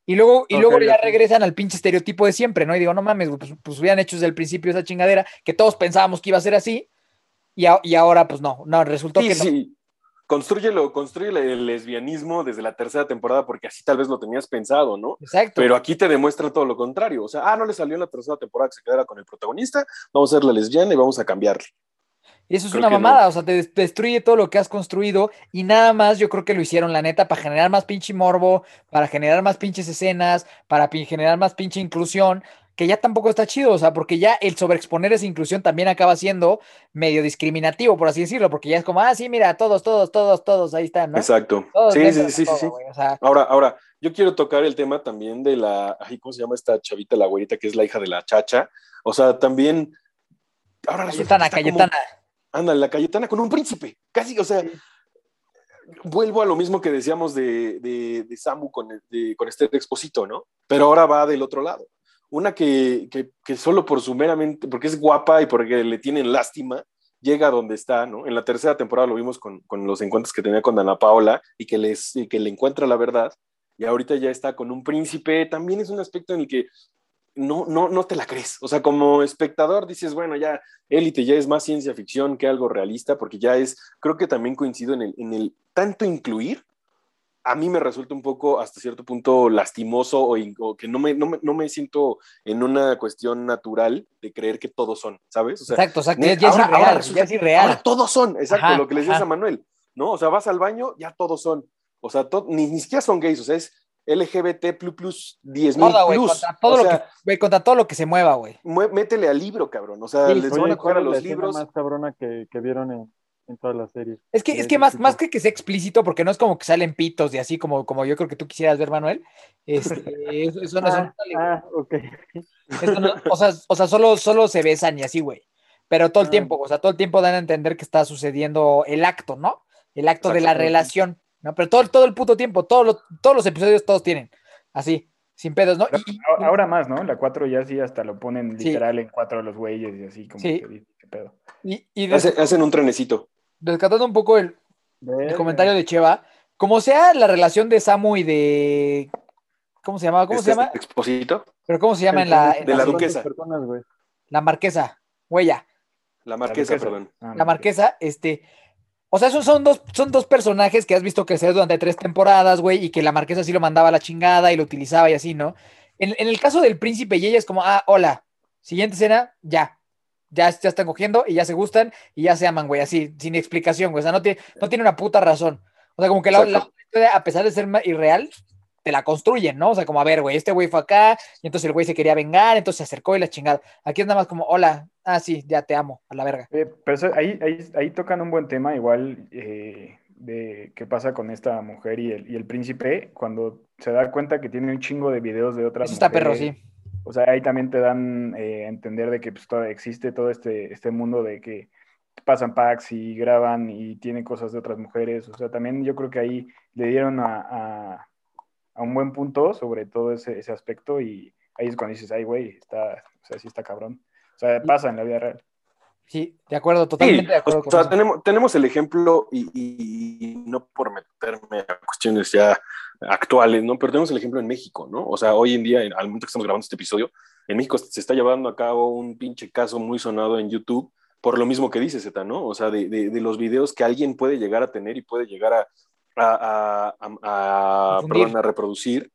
Y luego, y luego ya regresan al pinche estereotipo de siempre, ¿no? Y digo, no mames, güey, pues, pues hubieran hecho desde el principio esa chingadera que todos pensábamos que iba a ser así. Y, a- y ahora, pues no, no, resultó Sí, que no. sí. Construyelo, construye el lesbianismo desde la tercera temporada, porque así tal vez lo tenías pensado, ¿no? Exacto. Pero aquí te demuestra todo lo contrario. O sea, ah, no le salió en la tercera temporada que se quedara con el protagonista, vamos a ser la lesbiana y vamos a cambiarle. Y eso es Creo una no. mamada, o sea, te des- destruye todo lo que has construido y nada más yo creo que lo hicieron, la neta, para generar más pinche morbo, para generar más pinches escenas, para generar más pinche inclusión, que ya tampoco está chido, o sea, porque ya el sobreexponer esa inclusión también acaba siendo medio discriminativo, por así decirlo, porque ya es como, ah, sí, mira, todos, todos, todos, todos, ahí están, ¿no? Exacto. Todos Sí, sí, sí, sí, todo, sí. güey, o sea, Ahora, ahora, yo quiero tocar el tema también de la, ay, ¿cómo se llama esta chavita, la güerita, que es la hija de la chacha? O sea, también, ahora resulta Cayetana, Cayetana. Anda, la Cayetana con un príncipe, casi, o sea, vuelvo a lo mismo que decíamos de, de, de Samu con, de- con este exposito, ¿no? Pero ahora va del otro lado. Una que, que, solo por su meramente, porque es guapa y porque le tienen lástima, llega a donde está, ¿no? En la tercera temporada lo vimos con, con los encuentros que tenía con Dana Paola y que, les, y que le encuentra la verdad, y ahorita ya está con un príncipe, también es un aspecto en el que no, no, no te la crees. O sea, como espectador dices, bueno, ya Élite ya es más ciencia ficción que algo realista, porque ya es, creo que también coincido en el, en el tanto incluir, a mí me resulta un poco hasta cierto punto lastimoso o, que no me, no, me, no me siento en una cuestión natural de creer que todos son, ¿sabes? O sea, Exacto, exacto, ya, ya es ahora- irreal, ahora resulta ya es irreal. Ahora todos son, exacto, Ajá, lo que les decías a Manuel, ¿no? O sea, vas al baño, ya todos son. O sea, to- ni, ni siquiera son gays, o sea, es LGBT plus plus 10 mil Todo, güey, plus. contra todo, o lo que, güey, contra todo lo que se mueva, güey. métele al libro, cabrón. O sea, Sí, les Oye, van a ¿cuál coger a es la los libros. más cabrona que, que vieron en, en toda la serie? Es que, es que más, más que que sea explícito, porque no es como que salen pitos y así como, como yo creo que tú quisieras ver, Manuel. Este, (laughs) eso, eso no, no Ah, ah, ok. Eso no- o sea, o sea, solo, solo se besan y así, güey. Pero todo el Ah. tiempo, o sea, todo el tiempo dan a entender que está sucediendo el acto, ¿no? El acto de la relación, ¿no? Pero todo, todo el puto tiempo, todos los, todos los episodios todos tienen, así, sin pedos, ¿no? Y- Ahora- más, ¿no? La 4 ya sí hasta lo ponen Sí. literal en cuatro de los güeyes y así como Sí. que dice, ¿qué pedo? y, y des- Hace- hacen un trenecito. Rescatando un poco el, comentario de Cheva, como sea la relación de Samu y de... ¿Cómo se llama? ¿Cómo Este se llama? Exposito. Pero ¿cómo se llama en la, en De la duquesa. personas, güey? La marquesa, huella. La marquesa, perdón. Ah, La marquesa, este, O sea, esos son dos, son dos personajes que has visto crecer durante tres temporadas, güey, y que la marquesa sí lo mandaba a la chingada y lo utilizaba y así, ¿no? En, en el caso del príncipe y ella es como, ah, hola, siguiente escena, ya. Ya, ya están cogiendo y ya se gustan y ya se aman, güey, así, sin explicación, güey. O sea, no tiene, no tiene una puta razón. O sea, como que la, la historia, a pesar de ser irreal, te la construyen, ¿no? O sea, como, a ver, güey, este güey fue acá y entonces el güey se quería vengar, entonces se acercó y la chingada. Aquí es nada más como, hola, ah, sí, ya te amo, a la verga. Eh, pero eso- ahí, ahí, ahí tocan un buen tema, igual eh, de qué pasa con esta mujer y el, y el príncipe cuando se da cuenta que tiene un chingo de videos de otras Eso está perro, sí. O sea, ahí también te dan eh, a entender de que pues, existe todo este, este mundo de que pasan packs y graban y tienen cosas de otras mujeres. O sea, también yo creo que ahí le dieron a, a- a un buen punto sobre todo ese, ese aspecto y ahí es cuando dices, ay, güey, está, o sea, sí está cabrón. O sea, pasa en la vida real. Sí, de acuerdo, Sí, totalmente de acuerdo o con sea, eso. tenemos, tenemos el ejemplo y, y- y no por meterme a cuestiones ya actuales, ¿no? Pero tenemos el ejemplo en México, ¿no? O sea, hoy en día, al momento que estamos grabando este episodio, en México se está llevando a cabo un pinche caso muy sonado en YouTube por lo mismo que dice Zeta, ¿no? O sea, de, de- de los videos que alguien puede llegar a tener y puede llegar a, a, a- a- perdón, a reproducir,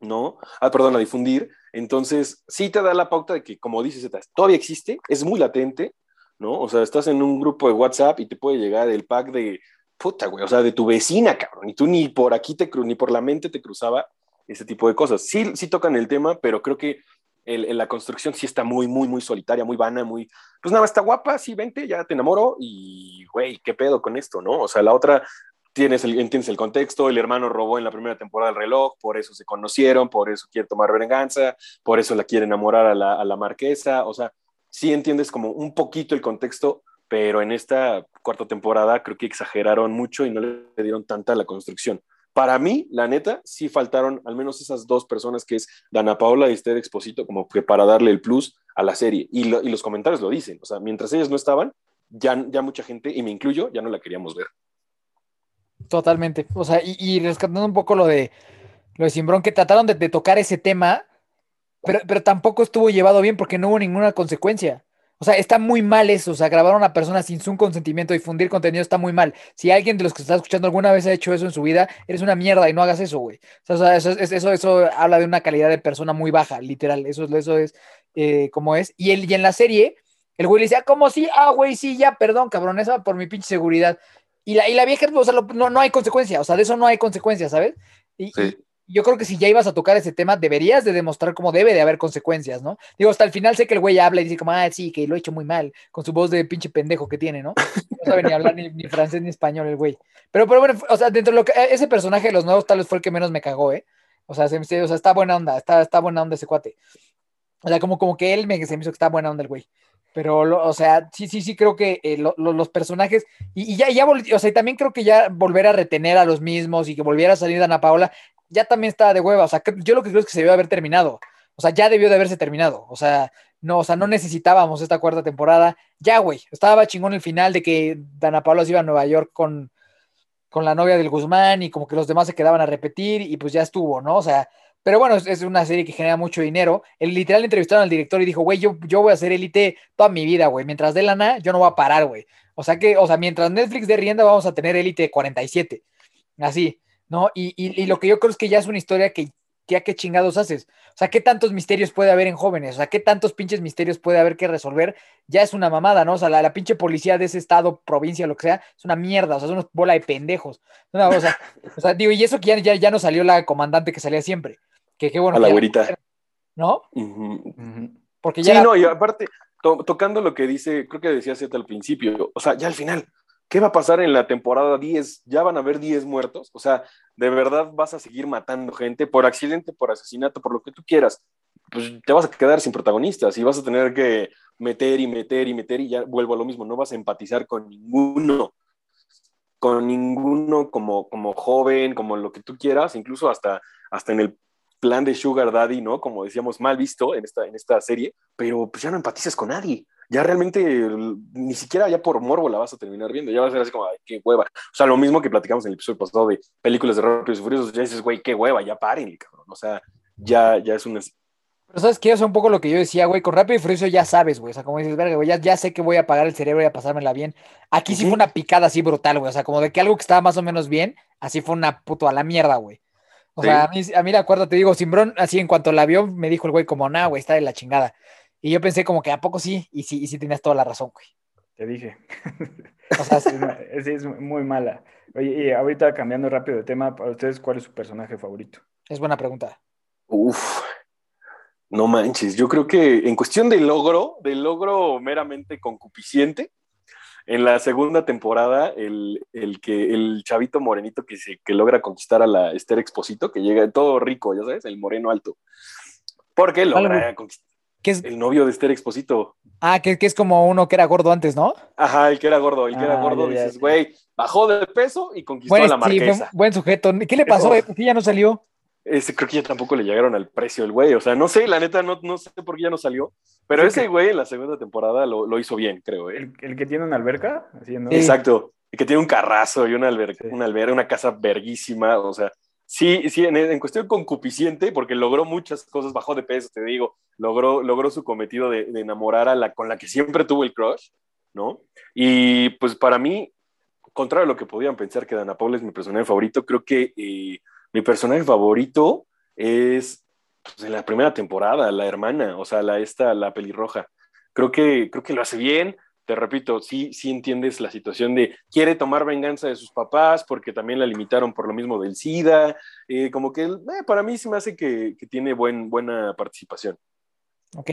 ¿no? Ah, perdón, a difundir. Entonces, sí te da la pauta de que, como dice Zeta, todavía existe, es muy latente, ¿no? O sea, estás en un grupo de WhatsApp y te puede llegar el pack de, puta, güey, o sea, de tu vecina, cabrón, y tú ni por aquí te cru- ni por la mente te cruzaba ese tipo de cosas. Sí, sí tocan el tema, pero creo que el- el- la construcción sí está muy, muy, muy solitaria, muy vana, muy, pues nada, está guapa, sí, vente, ya te enamoro y, güey, ¿qué pedo con esto, no? O sea, la otra, tienes el, entiendes el contexto, el hermano robó en la primera temporada el reloj, por eso se conocieron, por eso quiere tomar venganza, por eso la quiere enamorar a la, a la marquesa, o sea, sí entiendes como un poquito el contexto, pero en esta cuarta temporada creo que exageraron mucho y no le dieron tanta a la construcción. Para mí, la neta, sí faltaron al menos esas dos personas que es Dana Paola y Esther Exposito, como que para darle el plus a la serie. Y, lo- y los comentarios lo dicen. O sea, mientras ellas no estaban, ya, ya mucha gente, y me incluyo, ya no la queríamos ver. Totalmente. O sea, y, y rescatando un poco lo de lo de Simbrón, que trataron de, de tocar ese tema, pero, pero tampoco estuvo llevado bien porque no hubo ninguna consecuencia. O sea, está muy mal eso. O sea, grabar a una persona sin su consentimiento, difundir contenido está muy mal. Si alguien de los que está escuchando alguna vez ha hecho eso en su vida, eres una mierda y no hagas eso, güey. O sea, eso, eso, eso, habla de una calidad de persona muy baja, literal. Eso, eso es eh, como es. Y, el, y en la serie, el güey le decía, ¿cómo sí? Ah, güey, sí, ya, perdón, cabrón, esa por mi pinche seguridad. Y la, y la vieja, o sea, lo- no, no hay consecuencia, o sea, de eso no hay consecuencia, ¿sabes? Y, Sí. Yo creo que si ya ibas a tocar ese tema, deberías de demostrar cómo debe de haber consecuencias, ¿no? Digo, hasta el final sé que el güey habla y dice como, ah, sí, que lo he hecho muy mal, con su voz de pinche pendejo que tiene, ¿no? No sabe ni hablar ni, ni francés ni español el güey. Pero, pero bueno, o sea, dentro de lo que, ese personaje de los nuevos tal vez fue el que menos me cagó, ¿eh? O sea, se se- o sea está buena onda, está, está buena onda ese cuate. O sea, como, como que él me, se me hizo que está buena onda el güey. Pero, lo- o sea, sí, sí, sí creo que eh, lo- lo- los personajes, y, y ya, ya, o sea, y también creo que ya volver a retener a los mismos y que volviera a salir Ana Paola, ya también estaba de hueva. O sea, yo lo que creo es que se debió haber terminado. O sea, ya debió de haberse terminado. O sea, no, o sea, no necesitábamos esta cuarta temporada. Ya, güey, estaba chingón el final de que Dana Paola se iba a Nueva York con, con la novia del Guzmán y como que los demás se quedaban a repetir y pues ya estuvo, ¿no? O sea, pero bueno, es, es una serie que genera mucho dinero. El literal entrevistaron al director y dijo, güey, yo, yo voy a hacer élite toda mi vida, güey. Mientras dé lana, yo no voy a parar, güey. O sea que, o sea, mientras Netflix dé rienda, vamos a tener élite 47. Así, ¿no? Y, y, y lo que yo creo es que ya es una historia que ya qué chingados haces. O sea, qué tantos misterios puede haber en jóvenes, o sea, qué tantos pinches misterios puede haber que resolver, ya es una mamada, ¿no? O sea, la, la pinche policía de ese estado, provincia, lo que sea, es una mierda, o sea, es una bola de pendejos. Una, o, sea, o sea, digo, y eso que ya, ya, ya no salió la comandante que salía siempre. Que qué bueno. A la güerita. ¿No? Porque Sí, ya. no, y aparte, to- tocando lo que dice, creo que decía Zeta al principio, o sea, ya al final, ¿qué va a pasar en la temporada 10? ¿Ya van a haber 10 muertos? O sea, ¿de verdad vas a seguir matando gente por accidente, por asesinato, por lo que tú quieras? Pues te vas a quedar sin protagonistas y vas a tener que meter y meter y meter y ya vuelvo a lo mismo, no vas a empatizar con ninguno, con ninguno como, como joven, como lo que tú quieras, incluso hasta, hasta en el plan de Sugar Daddy, ¿no? Como decíamos, mal visto en esta, en esta serie, pero pues ya no empatizas con nadie. Ya realmente ni siquiera ya por morbo la vas a terminar viendo. Ya va a ser así como, ay, qué hueva. O sea, lo mismo que platicamos en el episodio pasado de películas de Rápidos y Furiosos, ya dices, güey, qué hueva, ya paren, cabrón. O sea, ya, ya es una... Pero sabes que eso es un poco lo que yo decía, güey, con Rápido y Furioso ya sabes, güey, o sea, como dices, verga, güey, ya, ya sé que voy a apagar el cerebro y a pasármela bien. Aquí sí fue una picada así brutal, güey, o sea, como de que algo que estaba más o menos bien, así fue una puto a la mierda, güey. O Sí. sea, a mí, a mí, acuerdo, te digo, Simbrón, así en cuanto la vio, me dijo el güey, como, nah, güey, está de la chingada. Y yo pensé como que a poco sí, y sí, y sí tenías toda la razón, güey. Te dije. O sea, (laughs) Es, ma- es- es muy mala. Oye, y ahorita cambiando rápido de tema, para ustedes, ¿cuál es su personaje favorito? es buena pregunta. Uf, no manches. Yo creo que en cuestión de logro, de logro meramente concupisciente, en la segunda temporada, el, el que el chavito morenito que, se, que logra conquistar a la Esther Exposito, que llega todo rico, ya sabes, el moreno alto. Porque logra conquistar ¿Qué es? el novio de Esther Exposito. Ah, que, que es como uno que era gordo antes, ¿no? Ajá, el que era gordo, el que era Ah, gordo, ya, ya, dices, güey, bajó de peso y conquistó a la sí, buen, marquesa. buen sujeto. ¿Qué le pasó? Eh? ¿Por qué ya no salió? Ese, creo que ya tampoco le llegaron al precio el güey. O sea, no sé, la neta, no, no sé por qué ya no salió. Pero Sí, ese que- güey en la segunda temporada lo, lo hizo bien, creo. ¿eh? ¿El, el que tiene una alberca? Así, ¿no? Sí. Exacto. El que tiene un carrazo y una alberca, Sí. una alberca, una casa verguísima. O sea, sí, sí, en, cuestión concupisciente, porque logró muchas cosas, bajó de peso, te digo, logró, logró su cometido de, enamorar a la con la que siempre tuvo el crush, ¿no? Y pues para mí, contrario a lo que podían pensar que Dana Paula es mi personaje favorito, creo que eh, mi personaje favorito es pues, en la primera temporada, la hermana, o sea, la esta, la pelirroja. Creo que, creo que lo hace bien. Te repito, sí, sí entiendes la situación de quiere tomar venganza de sus papás porque también la limitaron por lo mismo del SIDA. Eh, como que eh, para mí se me hace que, tiene buen, buena participación. Ok.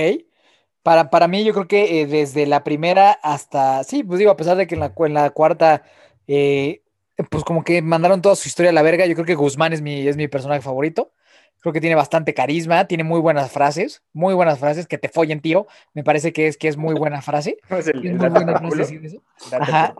Para, para mí, yo creo que eh, desde la primera hasta. Sí, pues digo, a pesar de que en la, en la cuarta, pues como que mandaron toda su historia a la verga, yo creo que Guzmán es mi, es mi personaje favorito. Creo que tiene bastante carisma, tiene muy buenas frases, muy buenas frases, que te follen, tío. Me parece que es, que es muy buena frase. Ajá.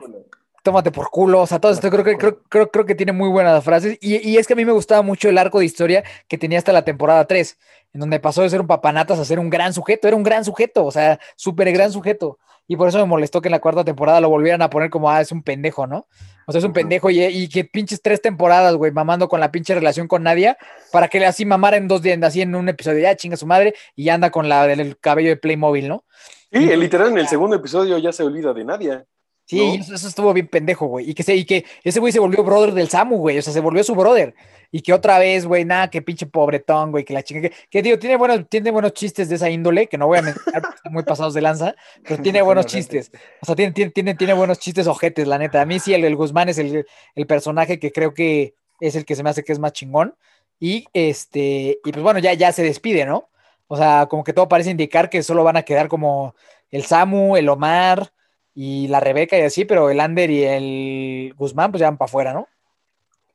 Tómate por culo, o sea, todo esto creo que, creo, creo, creo que tiene muy buenas frases. Y, y es que a mí me gustaba mucho el arco de historia que tenía hasta la temporada 3, en donde pasó de ser un papanatas a ser un gran sujeto. Era un gran sujeto, o sea, súper gran sujeto. Y por eso me molestó que en la cuarta temporada lo volvieran a poner como, ah, es un pendejo, ¿no? O sea, es un pendejo y, y que pinches tres temporadas, güey, mamando con la pinche relación con Nadia, para que le así mamara en dos días, así en un episodio, ya chinga su madre, y ya anda con la del cabello de Playmobil, ¿no? Sí, el literal en el segundo episodio ya se olvida de nadie. Sí, ¿no? y eso, eso estuvo bien pendejo, güey. Y que, se, y que ese güey se volvió brother del Samu, güey. O sea, se volvió su brother. Y que otra vez, güey, nada, que pinche pobretón, güey, que la chinga. Que, que digo, tiene buenos, tiene buenos chistes de esa índole, que no voy a mencionar porque están muy pasados de lanza, pero tiene (laughs) buenos chistes. O sea, tiene, tiene, tiene, tiene buenos chistes ojetes, la neta. A mí sí, el, el Guzmán es el, el personaje que creo que es el que se me hace que es más chingón. Y este, y pues bueno, ya, ya se despide, ¿no? O sea, como que todo parece indicar que solo van a quedar como el Samu, el Omar y la Rebeca y así, pero el Ander y el Guzmán pues ya van para afuera, ¿no?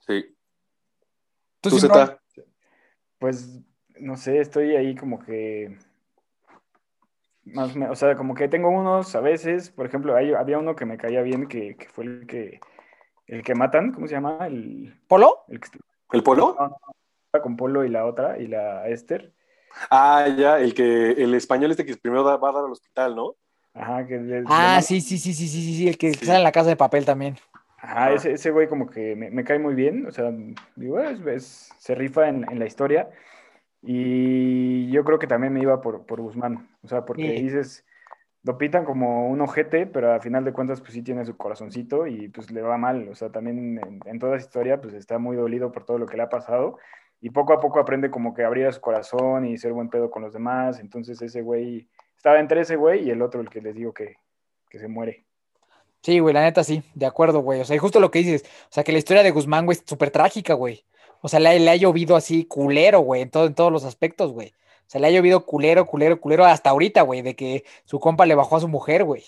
Sí. Tú, Tú, Zeta. Pues, no sé, estoy ahí como que... Más, o, me- o sea, como que tengo unos a veces, por ejemplo, hay- había uno que me caía bien, que, que fue el que, el que matan, ¿cómo se llama? El, ¿Polo? el que ¿El polo? está con Polo y la otra, y la Esther. Ah, ya, el que el español este que primero da- va a dar al hospital, ¿no? Ajá, que le- Ah, le- sí, sí, sí, sí, sí, sí, sí, el que Sí. sale en la casa de papel también. Ajá, ese, ese güey como que me, me cae muy bien, o sea, digo, es, es- se rifa en, en la historia y yo creo que también me iba por, por Guzmán, o sea, porque Sí. dices, lo pitan como un ojete, pero a final de cuentas pues sí tiene su corazoncito y pues le va mal, o sea, también en, en toda esa historia pues está muy dolido por todo lo que le ha pasado y poco a poco aprende como que abrir su corazón y ser buen pedo con los demás, entonces ese güey, estaba entre ese güey y el otro, el que les digo que, que se muere. Sí, güey, la neta sí, de acuerdo, güey. O sea, y justo lo que dices, o sea, que la historia de Guzmán, güey, es súper trágica, güey. O sea, le, le ha llovido así culero, güey, en, todo, en todos los aspectos, güey. O sea, le ha llovido culero, culero, culero hasta ahorita, güey, de que su compa le bajó a su mujer, güey.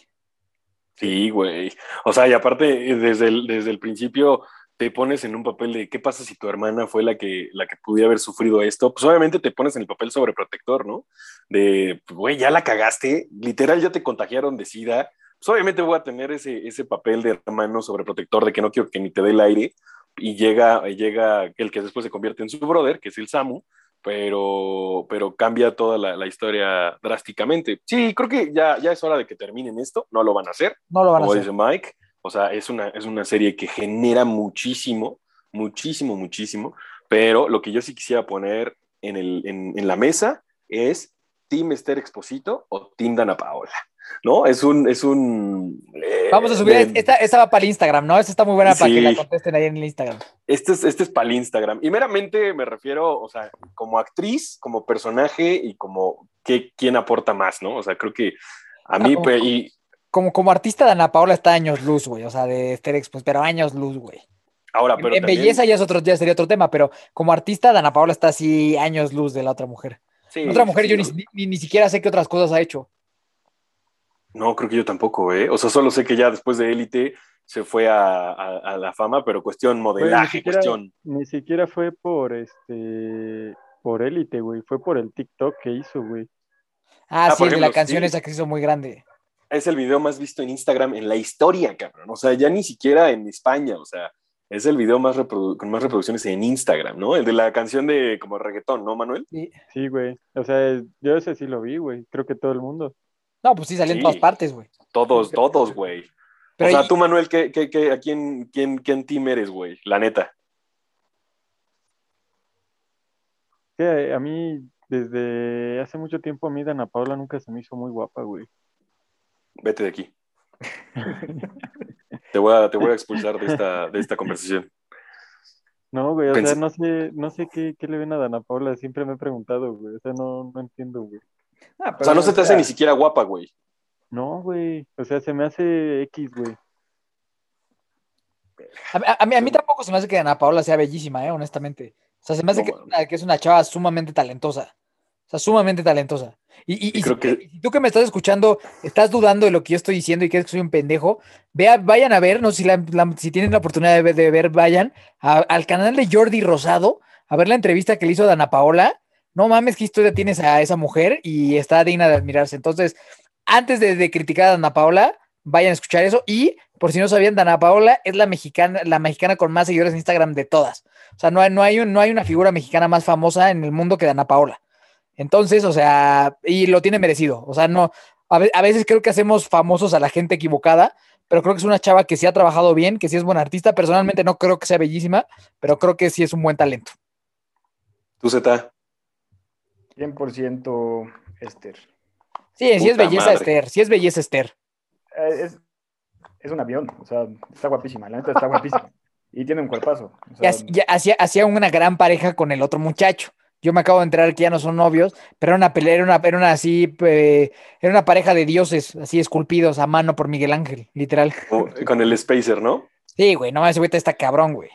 Sí, güey. O sea, y aparte, eh, desde el, desde el principio te pones en un papel de qué pasa si tu hermana fue la que, la que pudiera haber sufrido esto. Pues obviamente te pones en el papel sobreprotector, ¿no? De, pues, güey, ya la cagaste, literal ya te contagiaron de SIDA. Pues obviamente voy a tener ese, ese papel de hermano sobreprotector de que no quiero que ni te dé el aire. Y llega, llega el que después se convierte en su brother, que es el Samu, pero, pero cambia toda la, la historia drásticamente. Sí, creo que ya, ya es hora de que terminen esto, no lo van a hacer No lo van a como hacer. dice Mike, o sea, es una, es una serie que genera muchísimo, muchísimo, muchísimo, pero lo que yo sí quisiera poner en, el, en, en la mesa es Team Esther Exposito o Team Dana Paola. ¿No? Es un. Es un eh, Vamos a subir. de- Esta, esta va para el Instagram, ¿no? Esta está muy buena para que Sí. la contesten ahí en el Instagram. Este es, este es para el Instagram. Y meramente me refiero, o sea, como actriz, como personaje y como que, quién aporta más, ¿no? O sea, creo que a mí, como- pe- y Como, como artista, Dana Paola está años luz, güey. O sea, de Esther Expos, pero años luz, güey. ahora, pero en también- belleza ya, es otro, ya sería otro tema, pero como artista, Dana Paola está así años luz de la otra mujer. sí, La otra mujer sí, yo no, ni, ni, ni siquiera sé qué otras cosas ha hecho. No, creo que yo tampoco, ¿eh? O sea, solo sé que ya después de Élite se fue a, a- a la fama, pero cuestión modelaje, cuestión. ni siquiera fue por este por élite, güey, fue por el TikTok que hizo, güey. Ah, Ah, sí, el de la ejemplo, canción sí. esa que hizo muy grande. Es el video más visto en Instagram en la historia, cabrón. O sea, ya ni siquiera en España, o sea, es el video más reprodu- con más reproducciones en Instagram, ¿no? El de la canción de como reggaetón, ¿no, Manuel? Sí. Sí, güey. O sea, yo ese sí lo vi, güey. Creo que todo el mundo. No, pues sí, salió en Sí. todas partes, güey. Todos, todos, güey. Pero o sea, y- tú, Manuel, ¿qué, qué, qué- a quién, quién, quién team eres, güey? La neta. Que a mí, desde hace mucho tiempo, a mí Dana Paula nunca se me hizo muy guapa, güey. Vete de aquí. (laughs) te, voy a, te voy a expulsar de esta, de esta conversación. No, güey, o Pensé- sea, no sé, no sé qué, qué le ven a Dana Paula, siempre me he preguntado, güey. O sea, no, no entiendo, güey. Ah, O sea, no se te hace ni siquiera guapa, güey. No, güey. O sea, se me hace X, güey. A, a- a mí, a mí tampoco se me hace que Ana Paola sea bellísima, eh, honestamente. O sea, se me hace No que, que es una chava sumamente talentosa. O sea, sumamente talentosa. Y, y- y Y creo si, que- tú que me estás escuchando estás dudando de lo que yo estoy diciendo y crees que soy un pendejo, vea, vayan a ver, no si, la- la- si tienen la oportunidad de ver, de ver, vayan a- al canal de Jordi Rosado a ver la entrevista que le hizo a Dana Paola. No mames, qué historia tienes a esa mujer y está digna de admirarse. Entonces, antes de, de criticar a Dana Paola, vayan a escuchar eso. Y por si no sabían, Dana Paola es la mexicana, la mexicana con más seguidores en Instagram de todas. O sea, no hay, no hay, un- no hay una figura mexicana más famosa en el mundo que Dana Paola. Entonces, o sea, y lo tiene merecido. O sea, no, a, ve- a veces creo que hacemos famosos a la gente equivocada, pero creo que es una chava que sí ha trabajado bien, que sí es buena artista. Personalmente no creo que sea bellísima, pero creo que sí es un buen talento. Tú, Z. 100% Esther. Sí, sí es belleza madre. Esther, sí es belleza Esther. Eh, Es, es un avión, o sea, está guapísima, la neta está guapísima. Y tiene un cuerpazo. o Y sea, hacía una gran pareja con el otro muchacho. Yo me acabo de enterar que ya no son novios, pero era una pelea, era una, era una así, eh, era una pareja de dioses, así esculpidos a mano por Miguel Ángel, literal. o- Con el Spacer, ¿no? Sí, güey, no, ese güey está cabrón, güey.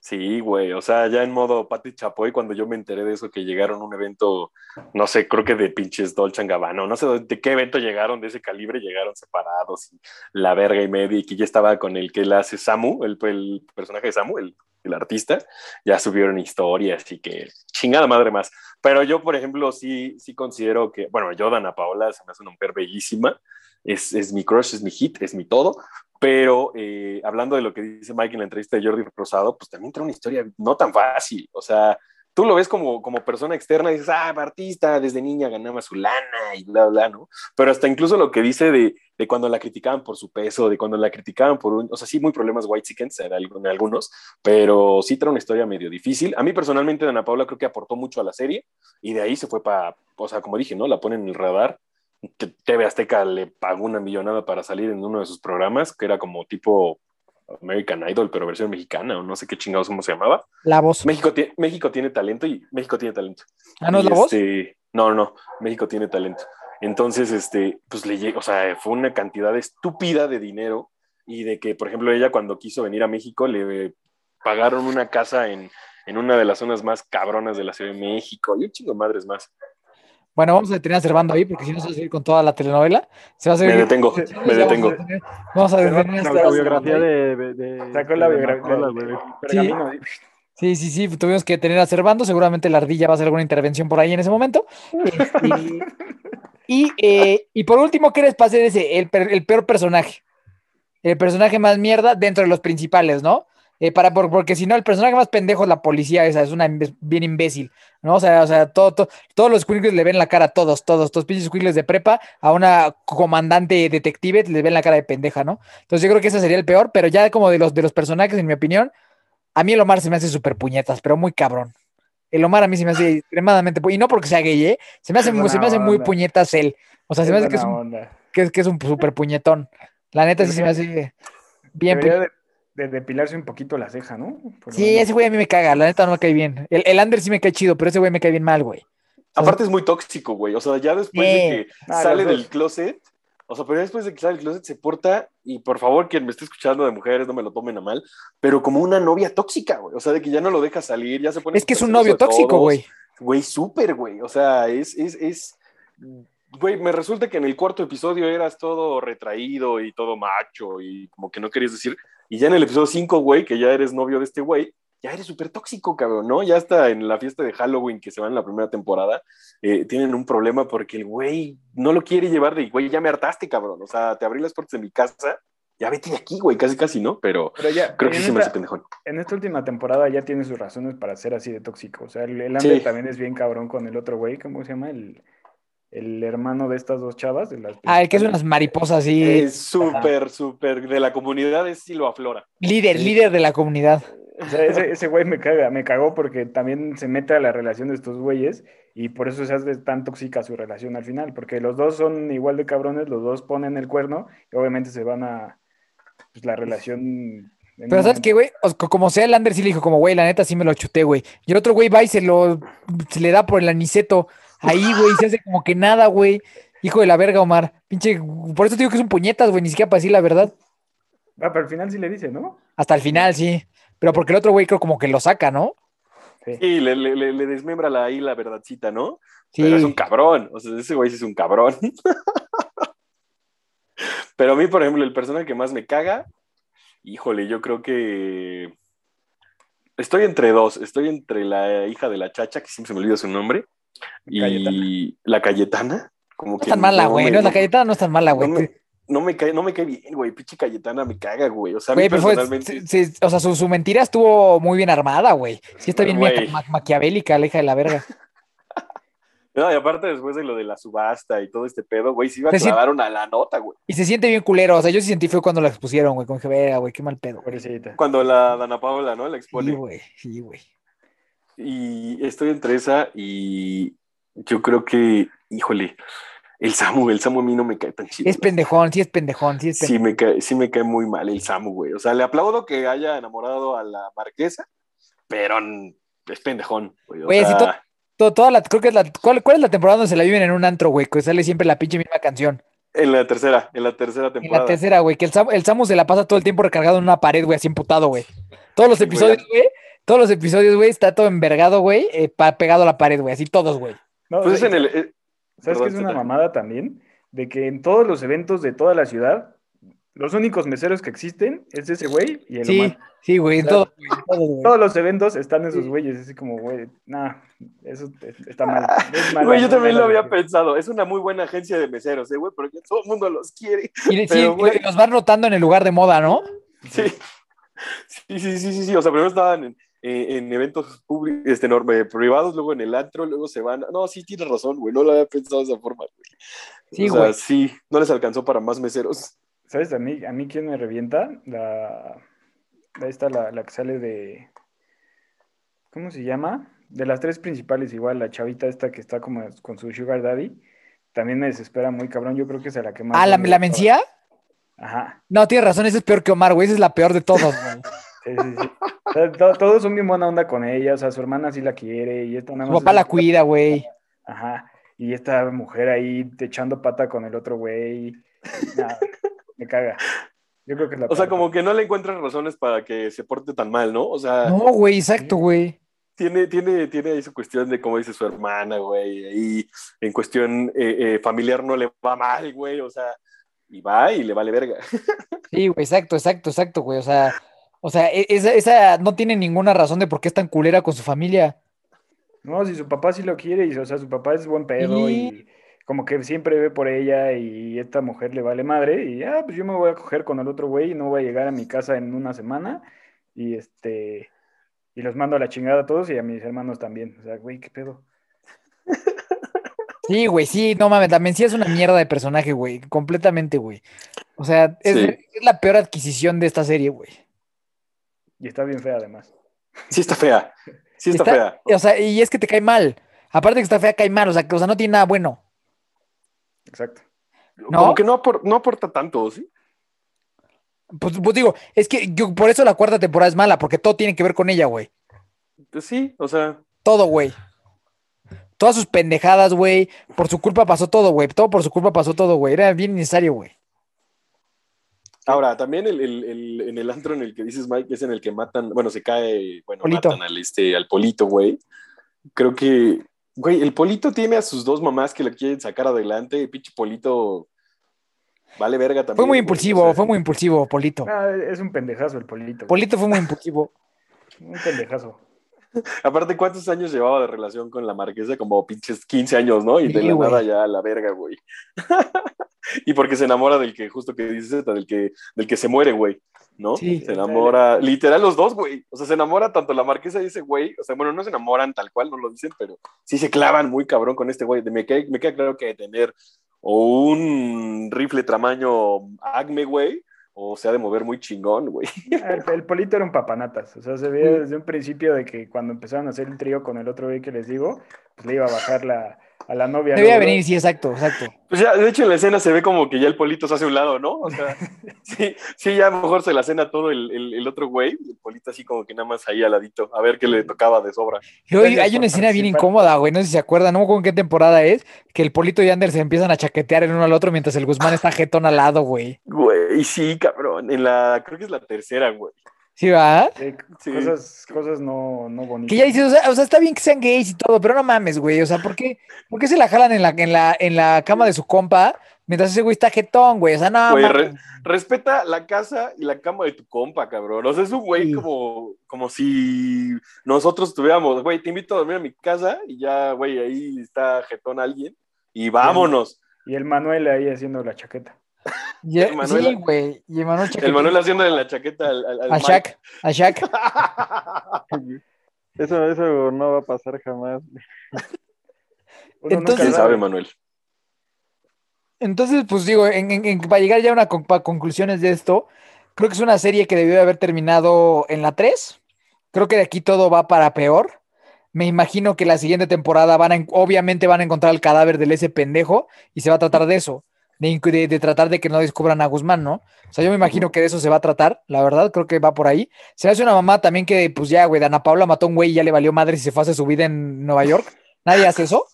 Sí, güey, o sea, ya en modo Pati Chapoy, cuando yo me enteré de eso, que llegaron a un evento, no sé, creo que de pinches Dolce Gabbana, no sé de qué evento llegaron de ese calibre, llegaron separados, y la verga y media, y que ya estaba con el que él hace Samu, el, el personaje de Samu, el, el artista, ya subieron historias y que chingada madre más. Pero yo, por ejemplo, sí, sí considero que, bueno, yo, Dana Paola, se me hace una mujer bellísima, es, es mi crush, es mi hit, es mi todo, pero eh, hablando de lo que dice Mike en la entrevista de Jordi Rosado, pues también trae una historia no tan fácil. O sea, tú lo ves como, como persona externa y dices, ah, artista, desde niña ganaba su lana y bla, bla, ¿no? Pero hasta incluso lo que dice de, de cuando la criticaban por su peso, de cuando la criticaban por un, o sea, sí, muy problemas white chickens en, alg- en algunos, pero sí trae una historia medio difícil. A mí personalmente, Ana Paula creo que aportó mucho a la serie y de ahí se fue para, o sea, como dije, ¿no? La ponen en el radar TV Azteca le pagó una millonada para salir en uno de sus programas, que era como tipo American Idol, pero versión mexicana, o no sé qué chingados cómo se llamaba. La voz. México, tie- México tiene talento y México tiene talento. ¿Ah, no es la voz? este, No, no, México tiene talento. Entonces, este, pues le llegó, o sea, fue una cantidad estúpida de dinero y de que, por ejemplo, ella cuando quiso venir a México le pagaron una casa en, en una de las zonas más cabronas de la Ciudad de México y un chingo madres más. Bueno, vamos a detener a Servando ahí porque si no se va a seguir con toda la telenovela. Se va a Me seguir. detengo, me Vamos a detengo. detener- Vamos a detener La a Servando autobiografía ahí. de, de, de- Sacó la biografía. De- Sí, sí, sí, tuvimos que tener a Servando. Seguramente la ardilla va a hacer alguna intervención por ahí en ese momento. Este, y, eh, y por último, ¿qué les pasa ese? El peor personaje. El personaje más mierda dentro de los principales, ¿no? Eh, para, por- porque si no, el personaje más pendejo es la policía, esa es una bien imbécil, ¿no? O sea, o sea todo, todo- todos los squinkles le ven la cara a todos, todos, todos pinches squinkles de prepa, a una comandante detective le ven la cara de pendeja, ¿no? Entonces yo creo que ese sería el peor, pero ya como de los, de los personajes, en mi opinión, a mí el Omar se me hace súper puñetas, pero muy cabrón. El Omar a mí se me hace extremadamente. pu- Y no porque sea gay, ¿eh? Se me hace, muy- se me hace muy puñetas él. O sea, se me hace que es, un, que, es, que es un super puñetón. La neta sí se me hace bien. Debería. De, de depilarse un poquito la ceja, ¿no? Por Sí, ese güey a mí me caga. La neta no me cae bien. El, el Ander sí me cae chido, pero ese güey me cae bien mal, güey. Aparte es muy tóxico, güey. O sea, ya después Sí. de que Ah, sale del closet, o sea, pero ya después de que sale del closet se porta, y por favor, quien me esté escuchando de mujeres, no me lo tomen a mal, pero como una novia tóxica, güey. O sea, de que ya no lo deja salir, ya se pone. Es que es un novio tóxico, güey. Güey, súper, güey. O sea, es, es, es. Güey, me resulta que en el cuarto episodio eras todo retraído y todo macho y como que no querías decir. Y ya en el episodio 5, güey, que ya eres novio de este güey, ya eres súper tóxico, cabrón, ¿no? Ya hasta en la fiesta de Halloween que se va en la primera temporada, eh, tienen un problema porque el güey no lo quiere llevar de, güey, ya me hartaste, cabrón. O sea, te abrí las puertas de mi casa, ya vete de aquí, güey, casi, casi, ¿no? Pero Pero ya, creo que sí se me hace pendejón. En esta última temporada ya tiene sus razones para ser así de tóxico. O sea, el, el Sí. También es bien cabrón con el otro güey, ¿cómo se llama? El, el hermano de estas dos chavas. De las Ah, el que es unas mariposas así. Es súper, súper de la comunidad, es Silva Flora. Líder, líder de la comunidad. O sea, ese, ese güey me caga, me cagó porque también se mete a la relación de estos güeyes y por eso se hace tan tóxica su relación al final, porque los dos son igual de cabrones, los dos ponen el cuerno y obviamente se van a pues, la relación. Pero ¿sabes qué, güey? Como sea, el Ander sí le dijo como, güey, la neta sí me lo chuté, güey. Y el otro güey va y se lo se le da por el aniceto. Ahí, güey, se hace como que nada, güey. Hijo de la verga, Omar. Pinche, por eso te digo que es un puñetas, güey, ni siquiera para decir la verdad. Ah, pero al final sí le dice, ¿no? Hasta el final, sí. Pero porque el otro güey creo como que lo saca, ¿no? Sí, le, le, le- le desmembra la, ahí la verdadcita, ¿no? Sí. Pero es un cabrón. O sea, ese güey sí es un cabrón. (laughs) Pero a mí, por ejemplo, el personaje que más me caga, híjole, yo creo que estoy entre dos. Estoy entre la hija de la chacha, que siempre se me olvida su nombre, y Cayetana. la Cayetana. Como No que es tan mala, no güey. No, la Cayetana no es tan mala, güey. no me, no me cae, no me cae bien, güey. Pinche Cayetana me caga, güey. O sea, a Güey, fue- sí, sí, o sea, su, su mentira estuvo muy bien armada, güey. Sí está bien ma- maquiavélica, la hija de la verga. (laughs) No, y aparte después de lo de la subasta y todo este pedo, güey, se iba a Pues sí. clavar una la nota, güey. Y se siente bien culero. O sea, yo sí sentí fue cuando la expusieron, güey. Como que, güey, qué mal pedo. güey. Cuando la Dana Paola, ¿no? La Sí, expone. güey. Sí, güey. Y estoy entre esa y yo creo que, híjole, el Samu, el Samu a mí no me cae tan chido. Es pendejón, sí es pendejón, sí es pendejón. Sí me, cae, sí me cae muy mal el Samu, güey. O sea, le aplaudo que haya enamorado a la marquesa, pero es pendejón, güey. O Güey, si sea, to- To- toda la, creo que es la, ¿cuál, cuál es la temporada donde se la viven en un antro, güey? Que sale siempre la pinche misma canción. en la tercera, en la tercera En temporada. la tercera, güey, que el, Sam- el Samu se la pasa todo el tiempo recargado en una pared, güey, así emputado, güey. Todos los Sí, episodios, güey. güey, todos los episodios, güey, está todo envergado, güey, eh, pegado a la pared, güey, así todos, güey. No, Pues es en el. eh, ¿Sabes qué es una mamada también? De que en todos los eventos de toda la ciudad, los únicos meseros que existen es ese güey y el Sí, Omar. sí, güey, en O sea, todo, todo. Todos los eventos están esos Sí. güeyes, así como, güey, nah, eso está mal. es mala, Güey, yo también mala lo había pensado. Es una muy buena agencia de meseros, ¿eh, güey? Porque todo el mundo los quiere. Y de- sí, pero, güey. y los van rotando en el lugar de moda, ¿no? Sí. (laughs) Sí, sí, sí, sí, sí. O sea, primero estaban en, eh, en eventos públicos, este, enorme, privados, luego en el antro, luego se van. No, sí, tienes razón, güey. No lo había pensado de esa forma, güey. Sí, o sea, güey. sí, no les alcanzó para más meseros. ¿Sabes a mí, a mí quién me revienta? La, ahí está la, la que sale de, ¿cómo se llama? De las tres principales, igual, la chavita esta que está como con su sugar daddy, también me desespera muy cabrón, yo creo que es a la que más... Ah, ¿la, la mencía? Ajá, No, tienes razón, esa es peor que Omar, güey, esa es la peor de todos, güey. (laughs) sí, sí, sí. O sea, to- todos son bien buena onda con ella, o sea, su hermana sí la quiere y esta nada Su más papá es- la cuida, güey. Ajá, y esta mujer ahí echando pata con el otro güey, me caga. Yo creo que es la O sea, como que no le encuentran razones para que se porte tan mal, ¿no? O sea, No, güey, exacto, güey. tiene, tiene, tiene ahí su cuestión de cómo dice su hermana, güey. Y en cuestión eh, eh, familiar no le va mal, güey. O sea, y va y le vale verga. (laughs) Sí, güey, exacto, exacto, exacto, güey. O sea, o sea, e- esa, esa no tiene ninguna razón de por qué es tan culera con su familia. No, si su papá sí lo quiere, y, o sea, su papá es buen pedo y como que siempre ve por ella y esta mujer le vale madre y ah, pues yo me voy a coger con el otro güey y no voy a llegar a mi casa en una semana y este y los mando a la chingada a todos y a mis hermanos también. O sea, güey, qué pedo. Sí, güey, sí, no mames, también sí es una mierda de personaje, güey, completamente, güey. O sea, es, Sí. es la peor adquisición de esta serie, güey. Y está bien fea además. Sí está fea. Sí está, Está- fea. O sea, y es que te cae mal. Aparte que está fea, cae mal. O sea, que, o sea, no tiene nada bueno. Exacto. ¿no? Como que no, apor- no aporta tanto, ¿sí? Pues, pues digo, es que yo por eso la cuarta temporada es mala, porque todo tiene que ver con ella, güey. Pues sí, o sea, Todo, güey. Todas sus pendejadas, güey. Por su culpa pasó todo, güey. Todo por su culpa pasó todo, güey. Era bien necesario, güey. Ahora, también el, el- el- en el antro en el que dices, Mike, es en el que matan, bueno, se cae, bueno, Polito. matan al, este, al polito, güey. Creo que, güey, el polito tiene a sus dos mamás que lo quieren sacar adelante. El pinche polito vale verga también. Fue muy impulsivo, o sea, fue muy impulsivo, Polito. Ah, es un pendejazo el polito. güey. Polito fue muy impulsivo. Un pendejazo. Aparte, ¿cuántos años llevaba de relación con la marquesa? Como pinches 15 años, ¿no? Y de Sí, la güey. nada ya a la verga, güey. (laughs) y porque se enamora del que, justo que dices, del que, del que se muere, güey, ¿no? Sí. Se enamora, literal los dos, güey. O sea, se enamora tanto la marquesa y ese güey. O sea, bueno, no se enamoran tal cual, no lo dicen, pero sí se clavan muy cabrón con este güey. Me queda, me queda claro que tener o un rifle tamaño Acme, güey, o se ha de mover muy chingón, güey. El, el polito era un papanatas. O sea, se veía desde un principio de que cuando empezaron a hacer el trío con el otro güey que les digo, pues le iba a bajar la, a la novia. Debía luego, venir, sí, exacto, exacto. Pues ya, de hecho, en la escena se ve como que ya el polito se hace a un lado, ¿no? O sea, (laughs) sí, sí, ya mejor se la cena todo el, el, el otro güey, y el polito así como que nada más ahí al ladito, a ver qué le tocaba de sobra. Hay una escena bien incómoda, güey. No sé si se acuerdan, no me acuerdo en qué temporada es, que el Polito y Ander se empiezan a chaquetear el uno al otro mientras el Guzmán está jetón al lado, güey. Güey, sí, cabrón, en la, creo que es la tercera, güey. ¿Sí, va? eh, Sí. Cosas, cosas no, no bonitas. Que ya dices, o sea, o sea, está bien que sean gays y todo, pero no mames, güey. O sea, ¿por qué, por qué se la jalan en la, en la, en la cama de su compa mientras ese güey está jetón, güey? O sea, no, Güey, re- respeta la casa y la cama de tu compa, cabrón. O sea, es un güey Sí. como, como si nosotros tuviéramos, güey, te invito a dormir a mi casa y ya, güey, ahí está jetón alguien y vámonos. Y el Manuel ahí haciendo la chaqueta. Manuela- sí, güey. Y Emanuel El. Manuel haciéndole la chaqueta al, al, al A. Shaq, a Shaq. (laughs) Eso, eso no va a pasar jamás. Entonces- ¿Quién sabe, Manuel? Entonces, pues digo, en, en- en- para llegar ya a una conclusiones de esto, creo que es una serie que debió de haber terminado en la 3. Creo que de aquí todo va para peor. Me imagino que la siguiente temporada van a, en- obviamente van a encontrar el cadáver del ese pendejo y se va a tratar de eso, de, de- de tratar de que no descubran a Guzmán, ¿no? O sea, yo me imagino que de eso se va a tratar, la verdad, creo que va por ahí. Se hace una mamá también que, pues ya, güey, Ana Paula mató a un güey y ya le valió madre y se fue a hacer su vida en Nueva York. Nadie hace eso.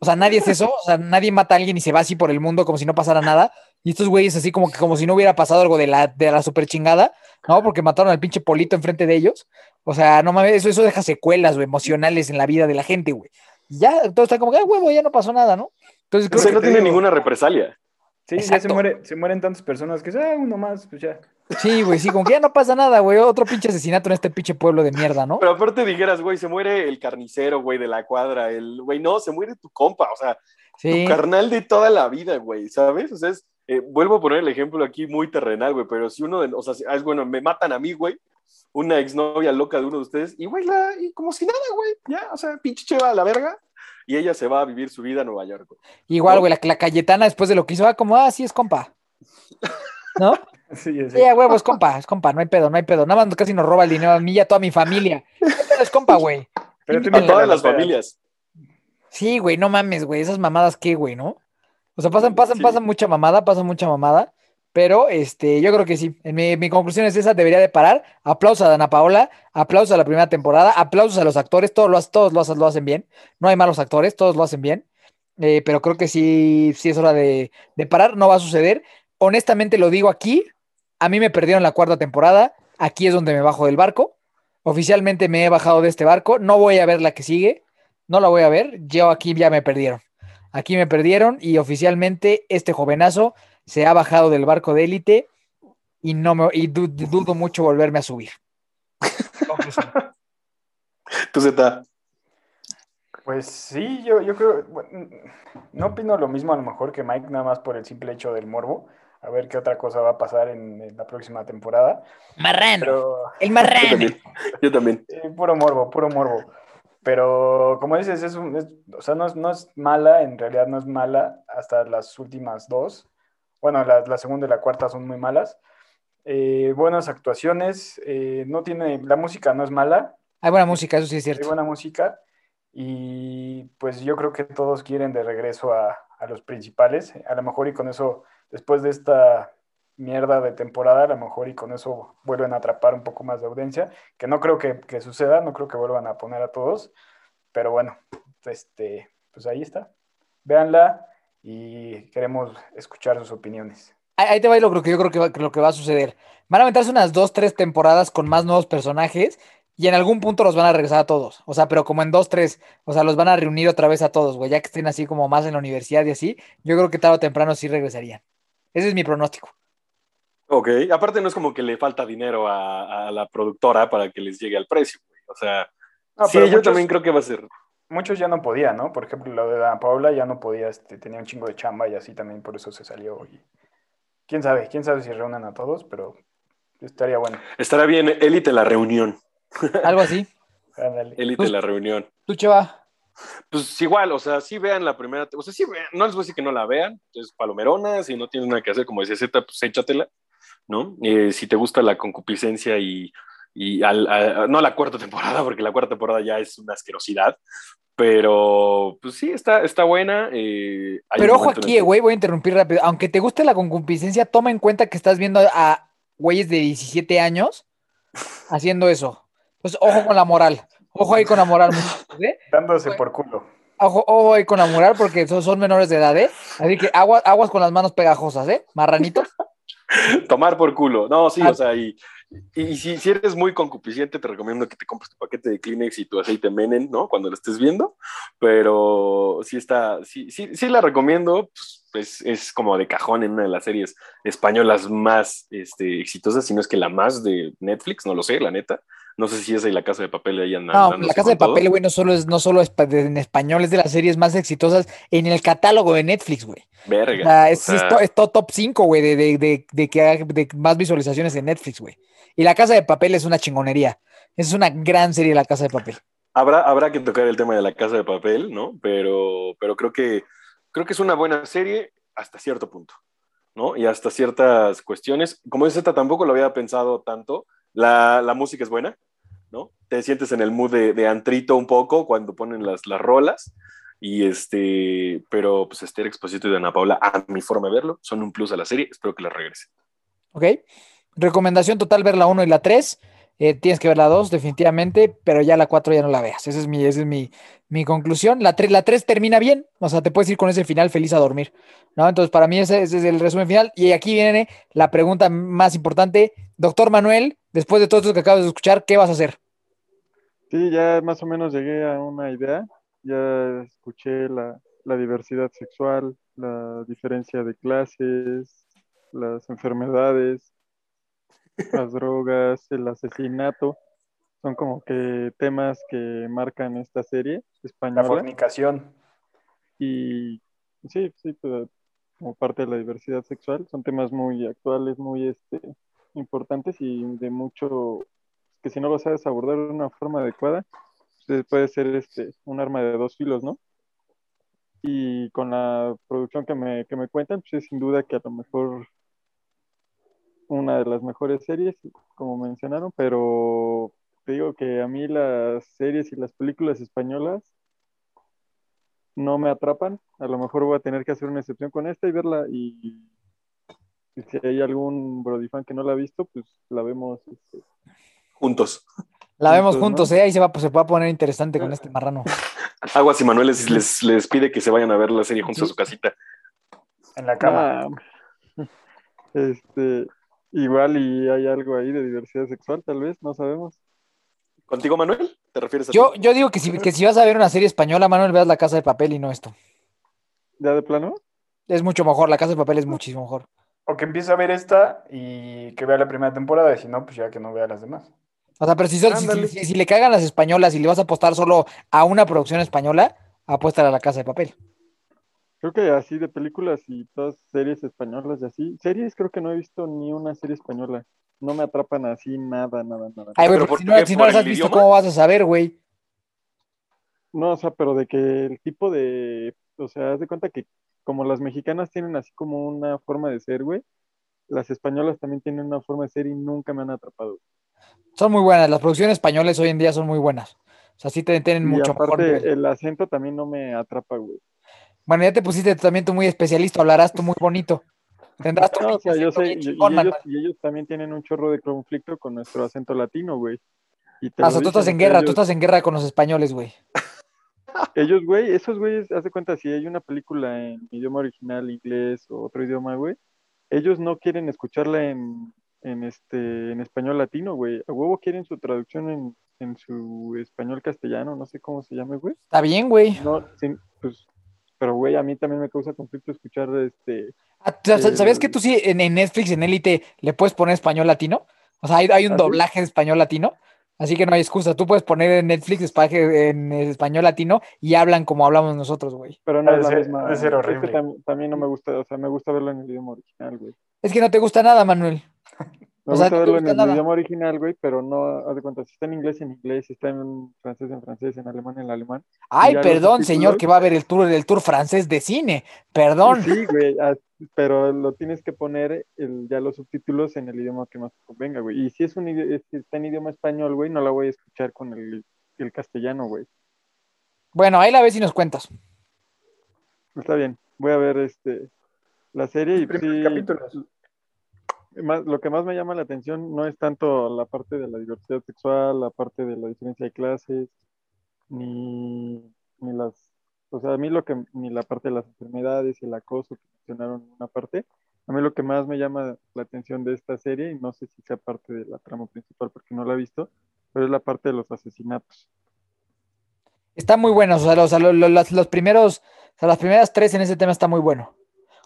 O sea, nadie hace eso. O sea, nadie mata a alguien y se va así por el mundo como si no pasara nada. Y estos güeyes así como que como si no hubiera pasado algo de la, de la super chingada, ¿no? Porque mataron al pinche polito enfrente de ellos. O sea, no mames, eso, eso deja secuelas, güey, emocionales en la vida de la gente, güey. Y ya, todo está como que, ah, huevo, ya no pasó nada, ¿no? Entonces O creo sea, que no tiene digo. ninguna represalia. Sí, ya se, muere, se mueren tantas personas que ah, uno más, pues ya. sí, güey, sí, como que ya no pasa nada, güey. Otro pinche asesinato en este pinche pueblo de mierda, ¿no? Pero aparte dijeras, güey, se muere el carnicero, güey, de la cuadra. El güey, no, se muere tu compa. O sea, Sí. tu carnal de toda la vida, güey, ¿sabes? O sea, es, eh, vuelvo a poner el ejemplo aquí muy terrenal, güey, pero si uno de, o sea, si- ah, es bueno, me matan a mí, güey, una exnovia loca de uno de ustedes, y güey, la, y como si nada, güey, ya, o sea, pinche cheva a la verga, y ella se va a vivir su vida a Nueva York, güey. Igual, güey, la, la Cayetana después de lo que hizo, ah, como, ah, sí, es compa. ¿No? (laughs) Sí. Sí, huevo, es compa, es compa, no hay pedo, no hay pedo. Nada más casi nos roba el dinero a mí y a toda mi familia. ¿Qué pedo es compa, güey? Pero A todas la las familias. Sí, güey, no mames, güey, esas mamadas qué, güey, ¿no? O sea, pasan, pasan, Sí. pasan mucha mamada, pasan mucha mamada, pero este, yo creo que sí. Mi, conclusión es esa, debería de parar. Aplausos a Dana Paola, aplausos a la primera temporada, aplausos a los actores, todos lo, todos lo, hacen- lo hacen bien. No hay malos actores, todos lo hacen bien. Eh, pero creo que sí, sí es hora de, de parar, no va a suceder. Honestamente lo digo aquí, a mí me perdieron la cuarta temporada, aquí es donde me bajo del barco. Oficialmente me he bajado de este barco, no voy a ver la que sigue, no la voy a ver, yo aquí ya me perdieron. Aquí me perdieron y oficialmente este jovenazo se ha bajado del barco de élite y no me y du- dudo mucho volverme a subir. (laughs) Tú, Zeta. Pues sí, yo, yo creo, bueno, no opino lo mismo a lo mejor que Mike, nada más por el simple hecho del morbo, a ver qué otra cosa va a pasar en, en la próxima temporada, Marrano, pero el (laughs) Yo marrano. también. Yo también. eh, puro morbo, puro morbo. Pero como dices, es un, es- o sea, no es, no es mala, en realidad no es mala hasta las últimas dos. Bueno, la, la segunda y la cuarta son muy malas. Eh, buenas actuaciones, eh, no tiene, la música no es mala, Hay buena música, eso sí es Hay cierto. buena música y pues yo creo que todos quieren de regreso a, a los principales. A lo mejor y con eso, después de esta mierda de temporada, a lo mejor y con eso vuelven a atrapar un poco más de audiencia, que no creo que, que suceda, no creo que vuelvan a poner a todos, pero bueno, este, pues ahí está. Véanla y queremos escuchar sus opiniones. Ahí te va lo que yo creo que va, lo que va a suceder. Van a aventarse unas dos, tres temporadas con más nuevos personajes y en algún punto los van a regresar a todos. O sea, pero como en dos, tres. O sea, los van a reunir otra vez a todos, güey. Ya que estén así como más en la universidad y así, yo creo que tarde o temprano sí regresarían. Ese es mi pronóstico. Ok, aparte no es como que le falta dinero a, a la productora para que les llegue al precio, güey. O sea, No, sí, pero yo muchos- también creo que va a ser. Muchos ya no podían, ¿no? Por ejemplo, lo de Dana Paula ya no podía, este, tenía un chingo de chamba y así también por eso se salió. Y... Quién sabe, quién sabe si reúnan a todos, pero estaría bueno. Estará bien, élite la reunión. (laughs) Algo así. Élite la reunión. Tú, Cheva. Pues igual, o sea, sí vean la primera, o sea, sí vean, no les voy a decir que no la vean, es palomerona, si no tienes nada que hacer, como decía Z, pues échatela, ¿no? Eh, si te gusta la concupiscencia y, y al- a- no la cuarta temporada, (laughs) porque la cuarta temporada ya es una asquerosidad, pero pues sí, está, está buena. eh, hay Pero ojo aquí, güey, voy a interrumpir rápido. Aunque te guste la concupiscencia, toma en cuenta que estás viendo a güeyes de 17 años haciendo eso. Entonces, ojo con la moral. Ojo ahí con la moral, ¿eh? Dándose por culo. Ojo, ojo ahí con la moral porque son, son menores de edad, ¿eh? Así que aguas, aguas con las manos pegajosas, ¿eh? Marranitos. (laughs) Tomar por culo. No, sí, Ah. o sea, y, y, si, si eres muy concupisciente, te recomiendo que te compres tu paquete de Kleenex y tu aceite Menen, ¿no? Cuando lo estés viendo. Pero sí está, sí, sí, sí la recomiendo. Pues, es, es como de cajón en una de las series españolas más este, exitosas, si no es que la más de Netflix, no lo sé, la neta. No sé si esa y la casa de papel ahí andan. No, La Casa de todo. Papel, güey, no solo es, no solo es en español, es de las series más exitosas en el catálogo de Netflix, güey. O Verga. sea, o es, sea, es to- es to- top 5, güey, de, de, de, de que de más visualizaciones en Netflix, güey. Y La Casa de Papel es una chingonería. Es una gran serie, La Casa de Papel. Habrá, habrá que tocar el tema de la casa de papel, ¿no? Pero, pero creo que creo que es una buena serie hasta cierto punto, ¿no? Y hasta ciertas cuestiones. Como dice Zeta, tampoco lo había pensado tanto. La, la música es buena, ¿no? Te sientes en el mood de, de antrito un poco cuando ponen las, las rolas. Y este, pero pues Esther Exposito y Ana Paula, a mi forma de verlo, son un plus a la serie. Espero que la regrese. ¿Ok? Recomendación total ver la 1 y la 3. Eh, tienes que ver la 2, definitivamente, pero ya la 4 ya no la veas. Esa es mi, esa es mi, mi conclusión. La 3, la 3 termina bien, o sea, te puedes ir con ese final feliz a dormir. ¿no? Entonces, para mí ese, ese es el resumen final. Y aquí viene la pregunta más importante. Doctor Manuel, después de todo esto que acabas de escuchar, ¿qué vas a hacer? Sí, ya más o menos llegué a una idea. Ya escuché la, la diversidad sexual, la diferencia de clases, las enfermedades, (laughs) las drogas, el asesinato. Son como que temas que marcan esta serie La española. fornicación. Y sí, sí, como parte de la diversidad sexual. Son temas muy actuales, muy este, importantes y de mucho, que si no lo sabes abordar de una forma adecuada, pues, puede ser este, un arma de dos filos, ¿no? Y con la producción que me, que me cuentan, pues es sin duda que a lo mejor una de las mejores series, como mencionaron, pero te digo que a mí las series y las películas españolas no me atrapan. A lo mejor voy a tener que hacer una excepción con esta y verla. Y, y si hay algún Brody fan que no la ha visto, pues la vemos. este, Juntos. La vemos Juntos, juntos, ¿no? ¿eh? Ahí se va, pues, se va a poner interesante con este marrano. (laughs) Aguas y Manuel les, les, les pide que se vayan a ver la serie juntos a su casita. En la cama. ah, (laughs) este, igual y hay algo ahí de diversidad sexual, tal vez, no sabemos. ¿Contigo, Manuel? ¿Te refieres a Yo, ti? yo digo que si, que si vas a ver una serie española, Manuel, veas La Casa de Papel y no esto. ¿Ya de plano? Es mucho mejor, La Casa de Papel es muchísimo mejor. O que empiece a ver esta y que vea la primera temporada, y si no, pues ya que no vea las demás. O sea, pero si, son- si- Ándale. si, si le cagan las españolas y le vas a apostar solo a una producción española, apuéstale a La Casa de Papel. Creo que así de películas y todas series españolas y así. Series creo que no he visto ni una serie española. No me atrapan así nada, nada, nada. Ay, güey, ¿Pero si no, las has visto, idioma? ¿cómo vas a saber, güey? No, o sea, pero de que el tipo de, o sea, haz de cuenta que como las mexicanas tienen así como una forma de ser, güey, las españolas también tienen una forma de ser y nunca me han atrapado. Son muy buenas, las producciones españolas hoy en día son muy buenas. O sea, sí te- tienen Y mucho aparte, el acento también no me atrapa, güey. Bueno, ya te pusiste también tú muy especialista, hablarás tú muy bonito. Tendrás tu No, o sea, yo sé, y, ellos, Manuel. y ellos también tienen un chorro de conflicto con nuestro acento latino, güey. Y te Ah, o lo sea, tú estás en guerra, tú ellos- estás en guerra con los españoles, güey. Ellos, güey, esos güeyes, haz de cuenta, si hay una película en idioma original, inglés o otro idioma, güey, ellos no quieren escucharla en, en este, en español latino, güey. A huevo quieren su traducción en, en su español castellano, no sé cómo se llame, güey. Está bien, güey. No, sí, pues, pero güey, a mí también me causa conflicto escuchar este. Ah, sea, ¿Sabías el- que tú sí en, en Netflix, en Elite, le puedes poner español latino? O sea, hay, hay un ¿Ah, sí? doblaje de español latino, así que no hay excusa. Tú puedes poner en Netflix en español latino y hablan como hablamos nosotros, güey. Pero no es de la ser- misma. ser es que horrible. tam- también no me gusta, o sea, me gusta verlo en el idioma original, güey. Es que no te gusta nada, Manuel. (laughs) Me O sea, gusta te verlo en el nada. idioma original, güey, pero no, haz de cuenta, si está en inglés, en inglés, si está en francés, en francés, en alemán, en alemán. Ay, perdón, señor, que va a ver el tour, el tour francés de cine. Perdón. Sí, güey, pero lo tienes que poner el, ya los subtítulos en el idioma que más te convenga, güey. Y si es un si está en idioma español, güey, no la voy a escuchar con el, el castellano, güey. Bueno, ahí la ves y nos cuentas. Está bien, voy a ver este la serie y sí, capítulos. Más- lo que más me llama la atención no es tanto la parte de la diversidad sexual, la parte de la diferencia de clases, ni, ni las, o sea, a mí lo que, ni la parte de las enfermedades y el acoso que mencionaron en una parte, a mí lo que más me llama la atención de esta serie, y no sé si sea parte de la trama principal porque no la he visto, pero es la parte de los asesinatos. Está muy bueno. O sea, los, o sea, lo- lo- las- los primeros, o sea, las primeras tres en ese tema está muy bueno.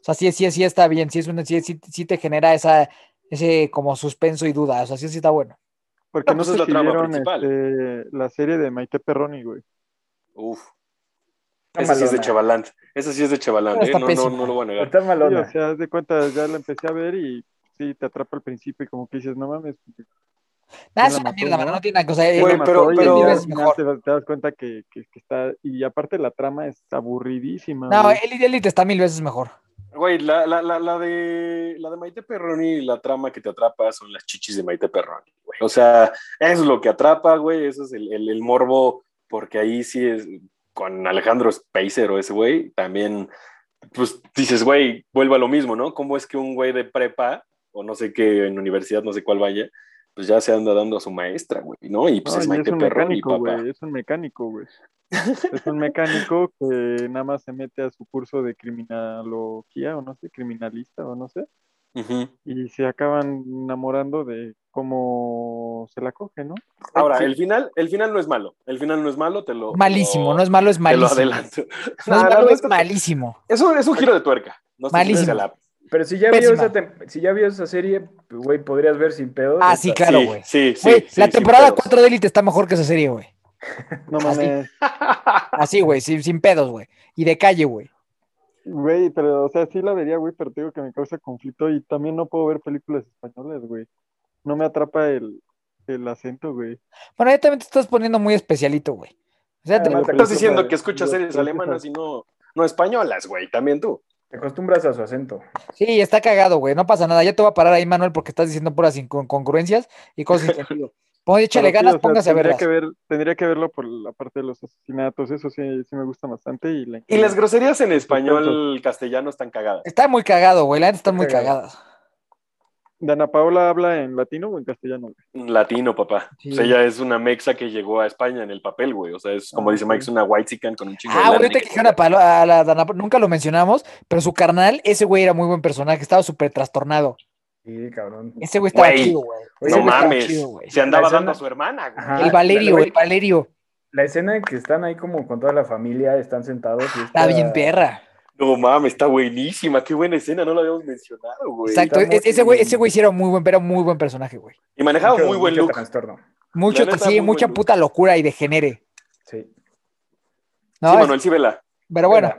O sea, sí, sí, sí está bien. Sí, es una, sí, sí, sí te genera esa, ese como suspenso y duda. O sea, sí, sí está bueno. Porque No, no, pues sé es la trama principal. este, la serie de Maite Perroni, güey. Uf. Ese sí es de malona. Chevalant. Ese sí es de Chevalant, Pero ¿eh? No, no, no lo voy a negar. Está Sí, malona. o sea, haz de cuenta, ya la empecé a ver y sí, te atrapa al principio y como que dices, no mames. Nada, es una mató, mierda, ¿no? mano. No tiene nada que o sea, ¿quién Güey, pero- pero- mejor. te, das- te das cuenta que, que- que está, y aparte la trama es aburridísima. No. Elite, Elite está mil veces mejor. Güey, la, la, la, la de la de Maite Perroni, la trama que te atrapa son las chichis de Maite Perroni, güey. O sea, eso es lo que atrapa, güey. Eso es el, el, el morbo, porque ahí sí es con Alejandro Spacer o ese güey, también, pues dices, güey, vuelve a lo mismo, ¿no? ¿Cómo es que un güey de prepa, o no sé qué, en universidad, no sé cuál vaya, pues ya se anda dando a su maestra, güey, ¿no? Y pues No, es Maite es Perroni, mecánico, papá. güey, es un mecánico, güey. Es un mecánico que nada más se mete a su curso de criminalogía o no sé, criminalista o no sé, y se acaban enamorando de cómo se la coge, ¿no? Ahora, Sí. el final, el final no es malo. El final no es malo, te lo. Malísimo, no es malo, es Te lo malísimo. adelanto. No es (laughs) malo, es neta, malísimo. Es un, es un giro de tuerca. No sé si Malísimo. la- Pero si ya, vio esa si ya vio esa serie, güey, podrías ver sin pedos. Ah, sí, claro, güey. sí, sí, la temporada pedos. 4 de Elite está mejor que esa serie, güey. (laughs) No Así. mames. (laughs) Así, güey, sin, sin pedos, güey. Y de calle, güey. Güey, pero, o sea, sí la vería, güey, pero te digo que me causa conflicto y también no puedo ver películas españolas, güey. No me atrapa el, el acento, güey. Bueno, ya también te estás poniendo muy especialito, güey. O sea, Ah, te- Estás diciendo que escuchas series alemanas y no, no españolas, güey. También tú. Te acostumbras a su acento. sí, está cagado, güey. No pasa nada. Ya te voy a parar ahí, Manuel, porque estás diciendo puras incongruencias y cosas sin sentido. (laughs) Pon, échale sí, ganas, o sea, póngase a tendría verlas. que ver, tendría que verlo por la parte de los asesinatos, eso sí, sí me gusta bastante. Y, la Y las groserías en español castellano están cagadas. Está muy cagado, güey. La están muy cagadas. ¿Dana Paola habla en latino o en castellano? güey? Latino, papá. Sí. O sea, ella es una mexa que llegó a España en el papel, güey. O sea, es como Ah, dice Mike, es una white con un chingo Ah, de güey, lana ahorita que dijeron a, a la Dana- nunca lo mencionamos, pero su carnal, ese güey era muy buen personaje, estaba súper trastornado. Sí, cabrón. Ese güey estaba Güey, chido, güey. No mames. chido. Se andaba escena- dando a su hermana. Ajá. El Valerio, el Valerio. La escena en que están ahí como con toda la familia, están sentados. y Está bien perra. No mames, está buenísima. Qué buena escena, no la habíamos mencionado, güey. Exacto. está e- Ese güey, ese güey sí era muy buen, era muy buen personaje, güey. Y manejaba Mucho- muy buen mucho look. trastorno. Mucho, neta, sí, muy mucha look. puta locura y degenere. Sí. ¿no? Sí, Manuel, sí, vela. pero bueno.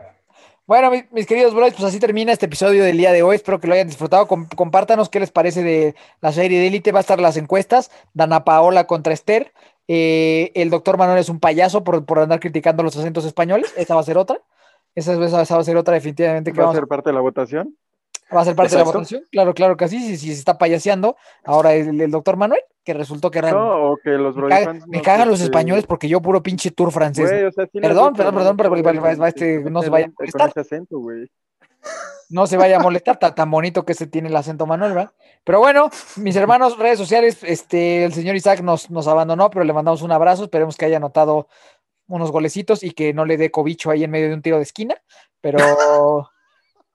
Bueno, mis, mis queridos brothers, pues así termina este episodio del día de hoy. Espero que lo hayan disfrutado. Com- compártanos qué les parece de la serie de Élite. Va a estar las encuestas. Dana Paola contra Esther. Eh, el doctor Manuel es un payaso por, por andar criticando los acentos españoles. Esa va a ser otra. Esa, esa- esa va a ser otra definitivamente que ¿Va vamos a... ser parte de la votación? Va a ser parte de la votación. Claro, claro que sí. Si, si se está payaseando, ahora el, el doctor Manuel, que resultó que era. No, o que los me, caga- me no, cagan los españoles porque yo puro pinche tour francés. Güey, o sea, sí lo Perdón, perdón, perdón, pero este, no se vaya a Con molestar. ese acento, güey. No se vaya a molestar, tan, tan bonito que se tiene el acento Manuel, ¿verdad? Pero bueno, mis hermanos, redes sociales, este, el señor Isaac nos, nos abandonó, pero le mandamos un abrazo. Esperemos que haya anotado unos golecitos y que no le dé cobicho ahí en medio de un tiro de esquina. Pero pues, hay que seguirse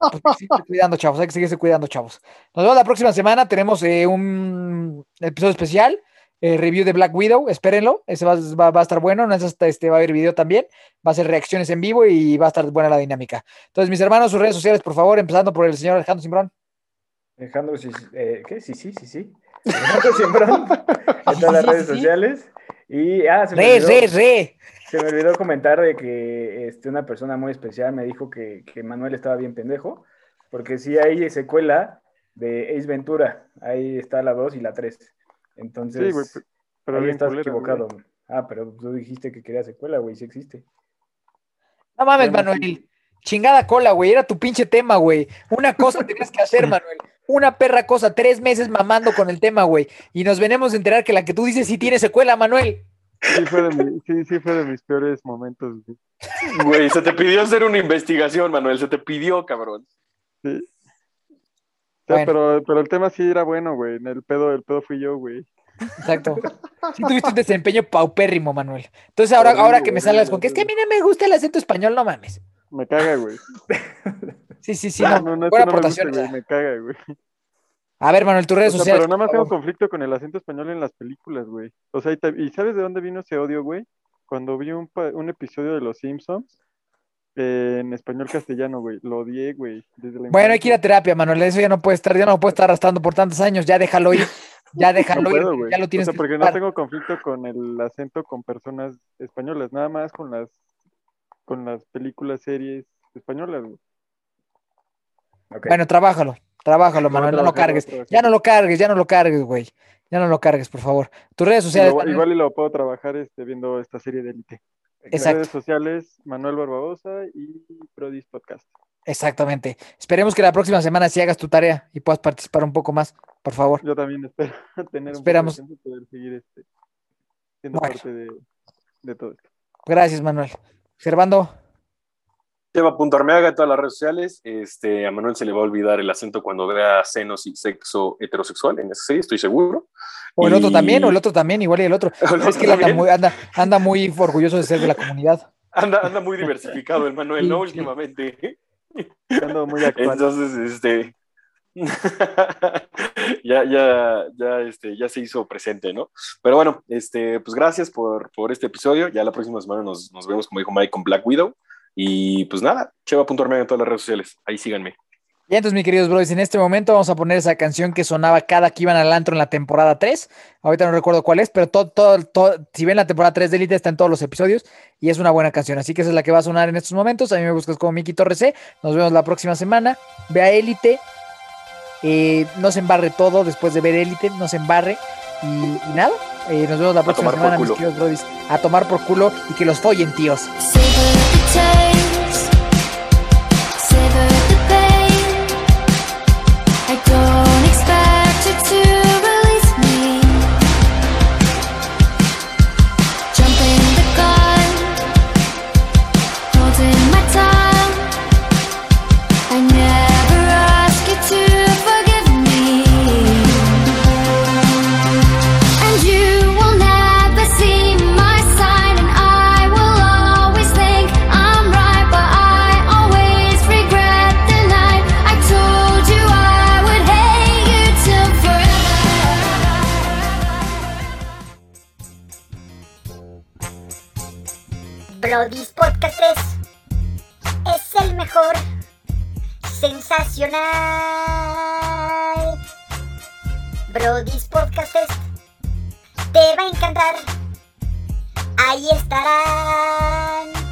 cuidando, chavos. Hay que seguirse cuidando, chavos. Nos vemos la próxima semana. Tenemos eh, un episodio especial. eh, review de Black Widow, espérenlo, ese va, va- va a estar bueno, no es hasta este, va a haber video también, va a ser reacciones en vivo y va a estar buena la dinámica. Entonces, mis hermanos, sus redes sociales, por favor, empezando por el señor Alejandro Simbrón. Alejandro, eh, ¿qué? Sí, sí, sí, sí. Alejandro Simbrón, en todas las (laughs) redes sociales. Y, ah, se me Re, olvidó, re, re. se me olvidó comentar de que este, una persona muy especial me dijo que, que Manuel estaba bien pendejo, porque sí hay secuela de Ace Ventura. Ahí está la 2 y la 3. Entonces, Sí, güey, pe- pero ahí estás güey. equivocado. Ah, pero tú dijiste que quería secuela, güey, sí existe. No mames, Manuel. Chingada cola, güey. Era tu pinche tema, güey. Una cosa tenías que hacer, (laughs) Manuel. Una perra cosa. Tres meses mamando con el tema, güey. Y nos venimos a enterar que la que tú dices sí tiene secuela, Manuel. Sí fue, de mi- sí, sí fue de mis peores momentos, güey. Güey, se te pidió hacer una investigación, Manuel. Se te pidió, cabrón. Sí. O sea, Bueno. pero, pero el tema sí era bueno, güey. El pedo, el pedo fui yo, güey. Exacto. Sí tuviste un desempeño paupérrimo, Manuel. Entonces ahora, ahora que me salgas con que es que a mí no me gusta el acento español, no mames. Me caga, güey. (laughs) Sí, sí, sí. No, No, no, no, Buena no me gusta, aportación. güey. esa. Me caga, güey. A ver, Manuel, tus O redes sea, sociales. pero nada más tengo conflicto con el acento español en las películas, güey. O sea, y, te- ¿y sabes de dónde vino ese odio, güey? Cuando vi un, episodio de Los Simpsons eh, en español castellano, güey. Lo odié, güey. desde la Bueno, hay que ir a terapia, Manuel. Eso ya no puede estar, ya no puede estar arrastrando por tantos años. Ya déjalo ir. Ya (laughs) déjalo No ir. Ya lo tienes o sea, que porque no tengo conflicto con el acento con personas españolas, nada más con las con las películas, series españolas, güey. Bueno, trabájalo, trabájalo, Manuel, no lo cargues. Ya no lo cargues, ya no lo cargues, güey. Ya no lo cargues, por favor. Tus redes sociales. igual y lo puedo trabajar este, viendo esta serie de Elite. Exacto. redes sociales, Manuel Barbabosa y Prodis Podcast. Exactamente. Esperemos que la próxima semana sí hagas tu tarea y puedas participar un poco más, por favor. Yo también espero (laughs) tener Esperamos. un poco de poder seguir este, siendo Bueno. parte de, de todo esto. Gracias, Manuel. Servando, Eva.armeaga en todas las redes sociales. Este, a Manuel se le va a olvidar el acento cuando vea senos y sexo heterosexual en esa serie, estoy seguro. o el otro también, o el otro también, igual y el otro. (laughs) Es que anda muy, anda, anda muy orgulloso de ser de la comunidad. Anda, anda muy diversificado el Manuel, ¿no? Sí, sí. Últimamente. Ando muy actual. Entonces, este. (laughs) ya, ya, ya, este, ya se hizo presente, ¿no? Pero bueno, este, pues gracias por, por este episodio. Ya la próxima semana nos, nos vemos, como dijo Mike, con Black Widow. Y pues nada, cheva.armega en todas las redes sociales. Ahí síganme. Ya entonces, mis queridos brothers, en este momento vamos a poner esa canción que sonaba cada que iban al antro en la temporada 3. Ahorita no recuerdo cuál es, pero todo, todo, todo- si ven la temporada 3 de Elite está en todos los episodios y es una buena canción. Así que esa es la que va a sonar en estos momentos. A mí me buscas como Miki Torres C. Nos vemos la próxima semana. Vea Elite. Eh, no se embarre todo después de ver Elite, no se embarre. Y, y nada, eh, nos vemos la próxima semana, mis queridos brothers. A tomar por culo y que los follen, tíos. Brody's Podcast 3 es el mejor. Sensacional. Brody's Podcast 3 te va a encantar. Ahí estará.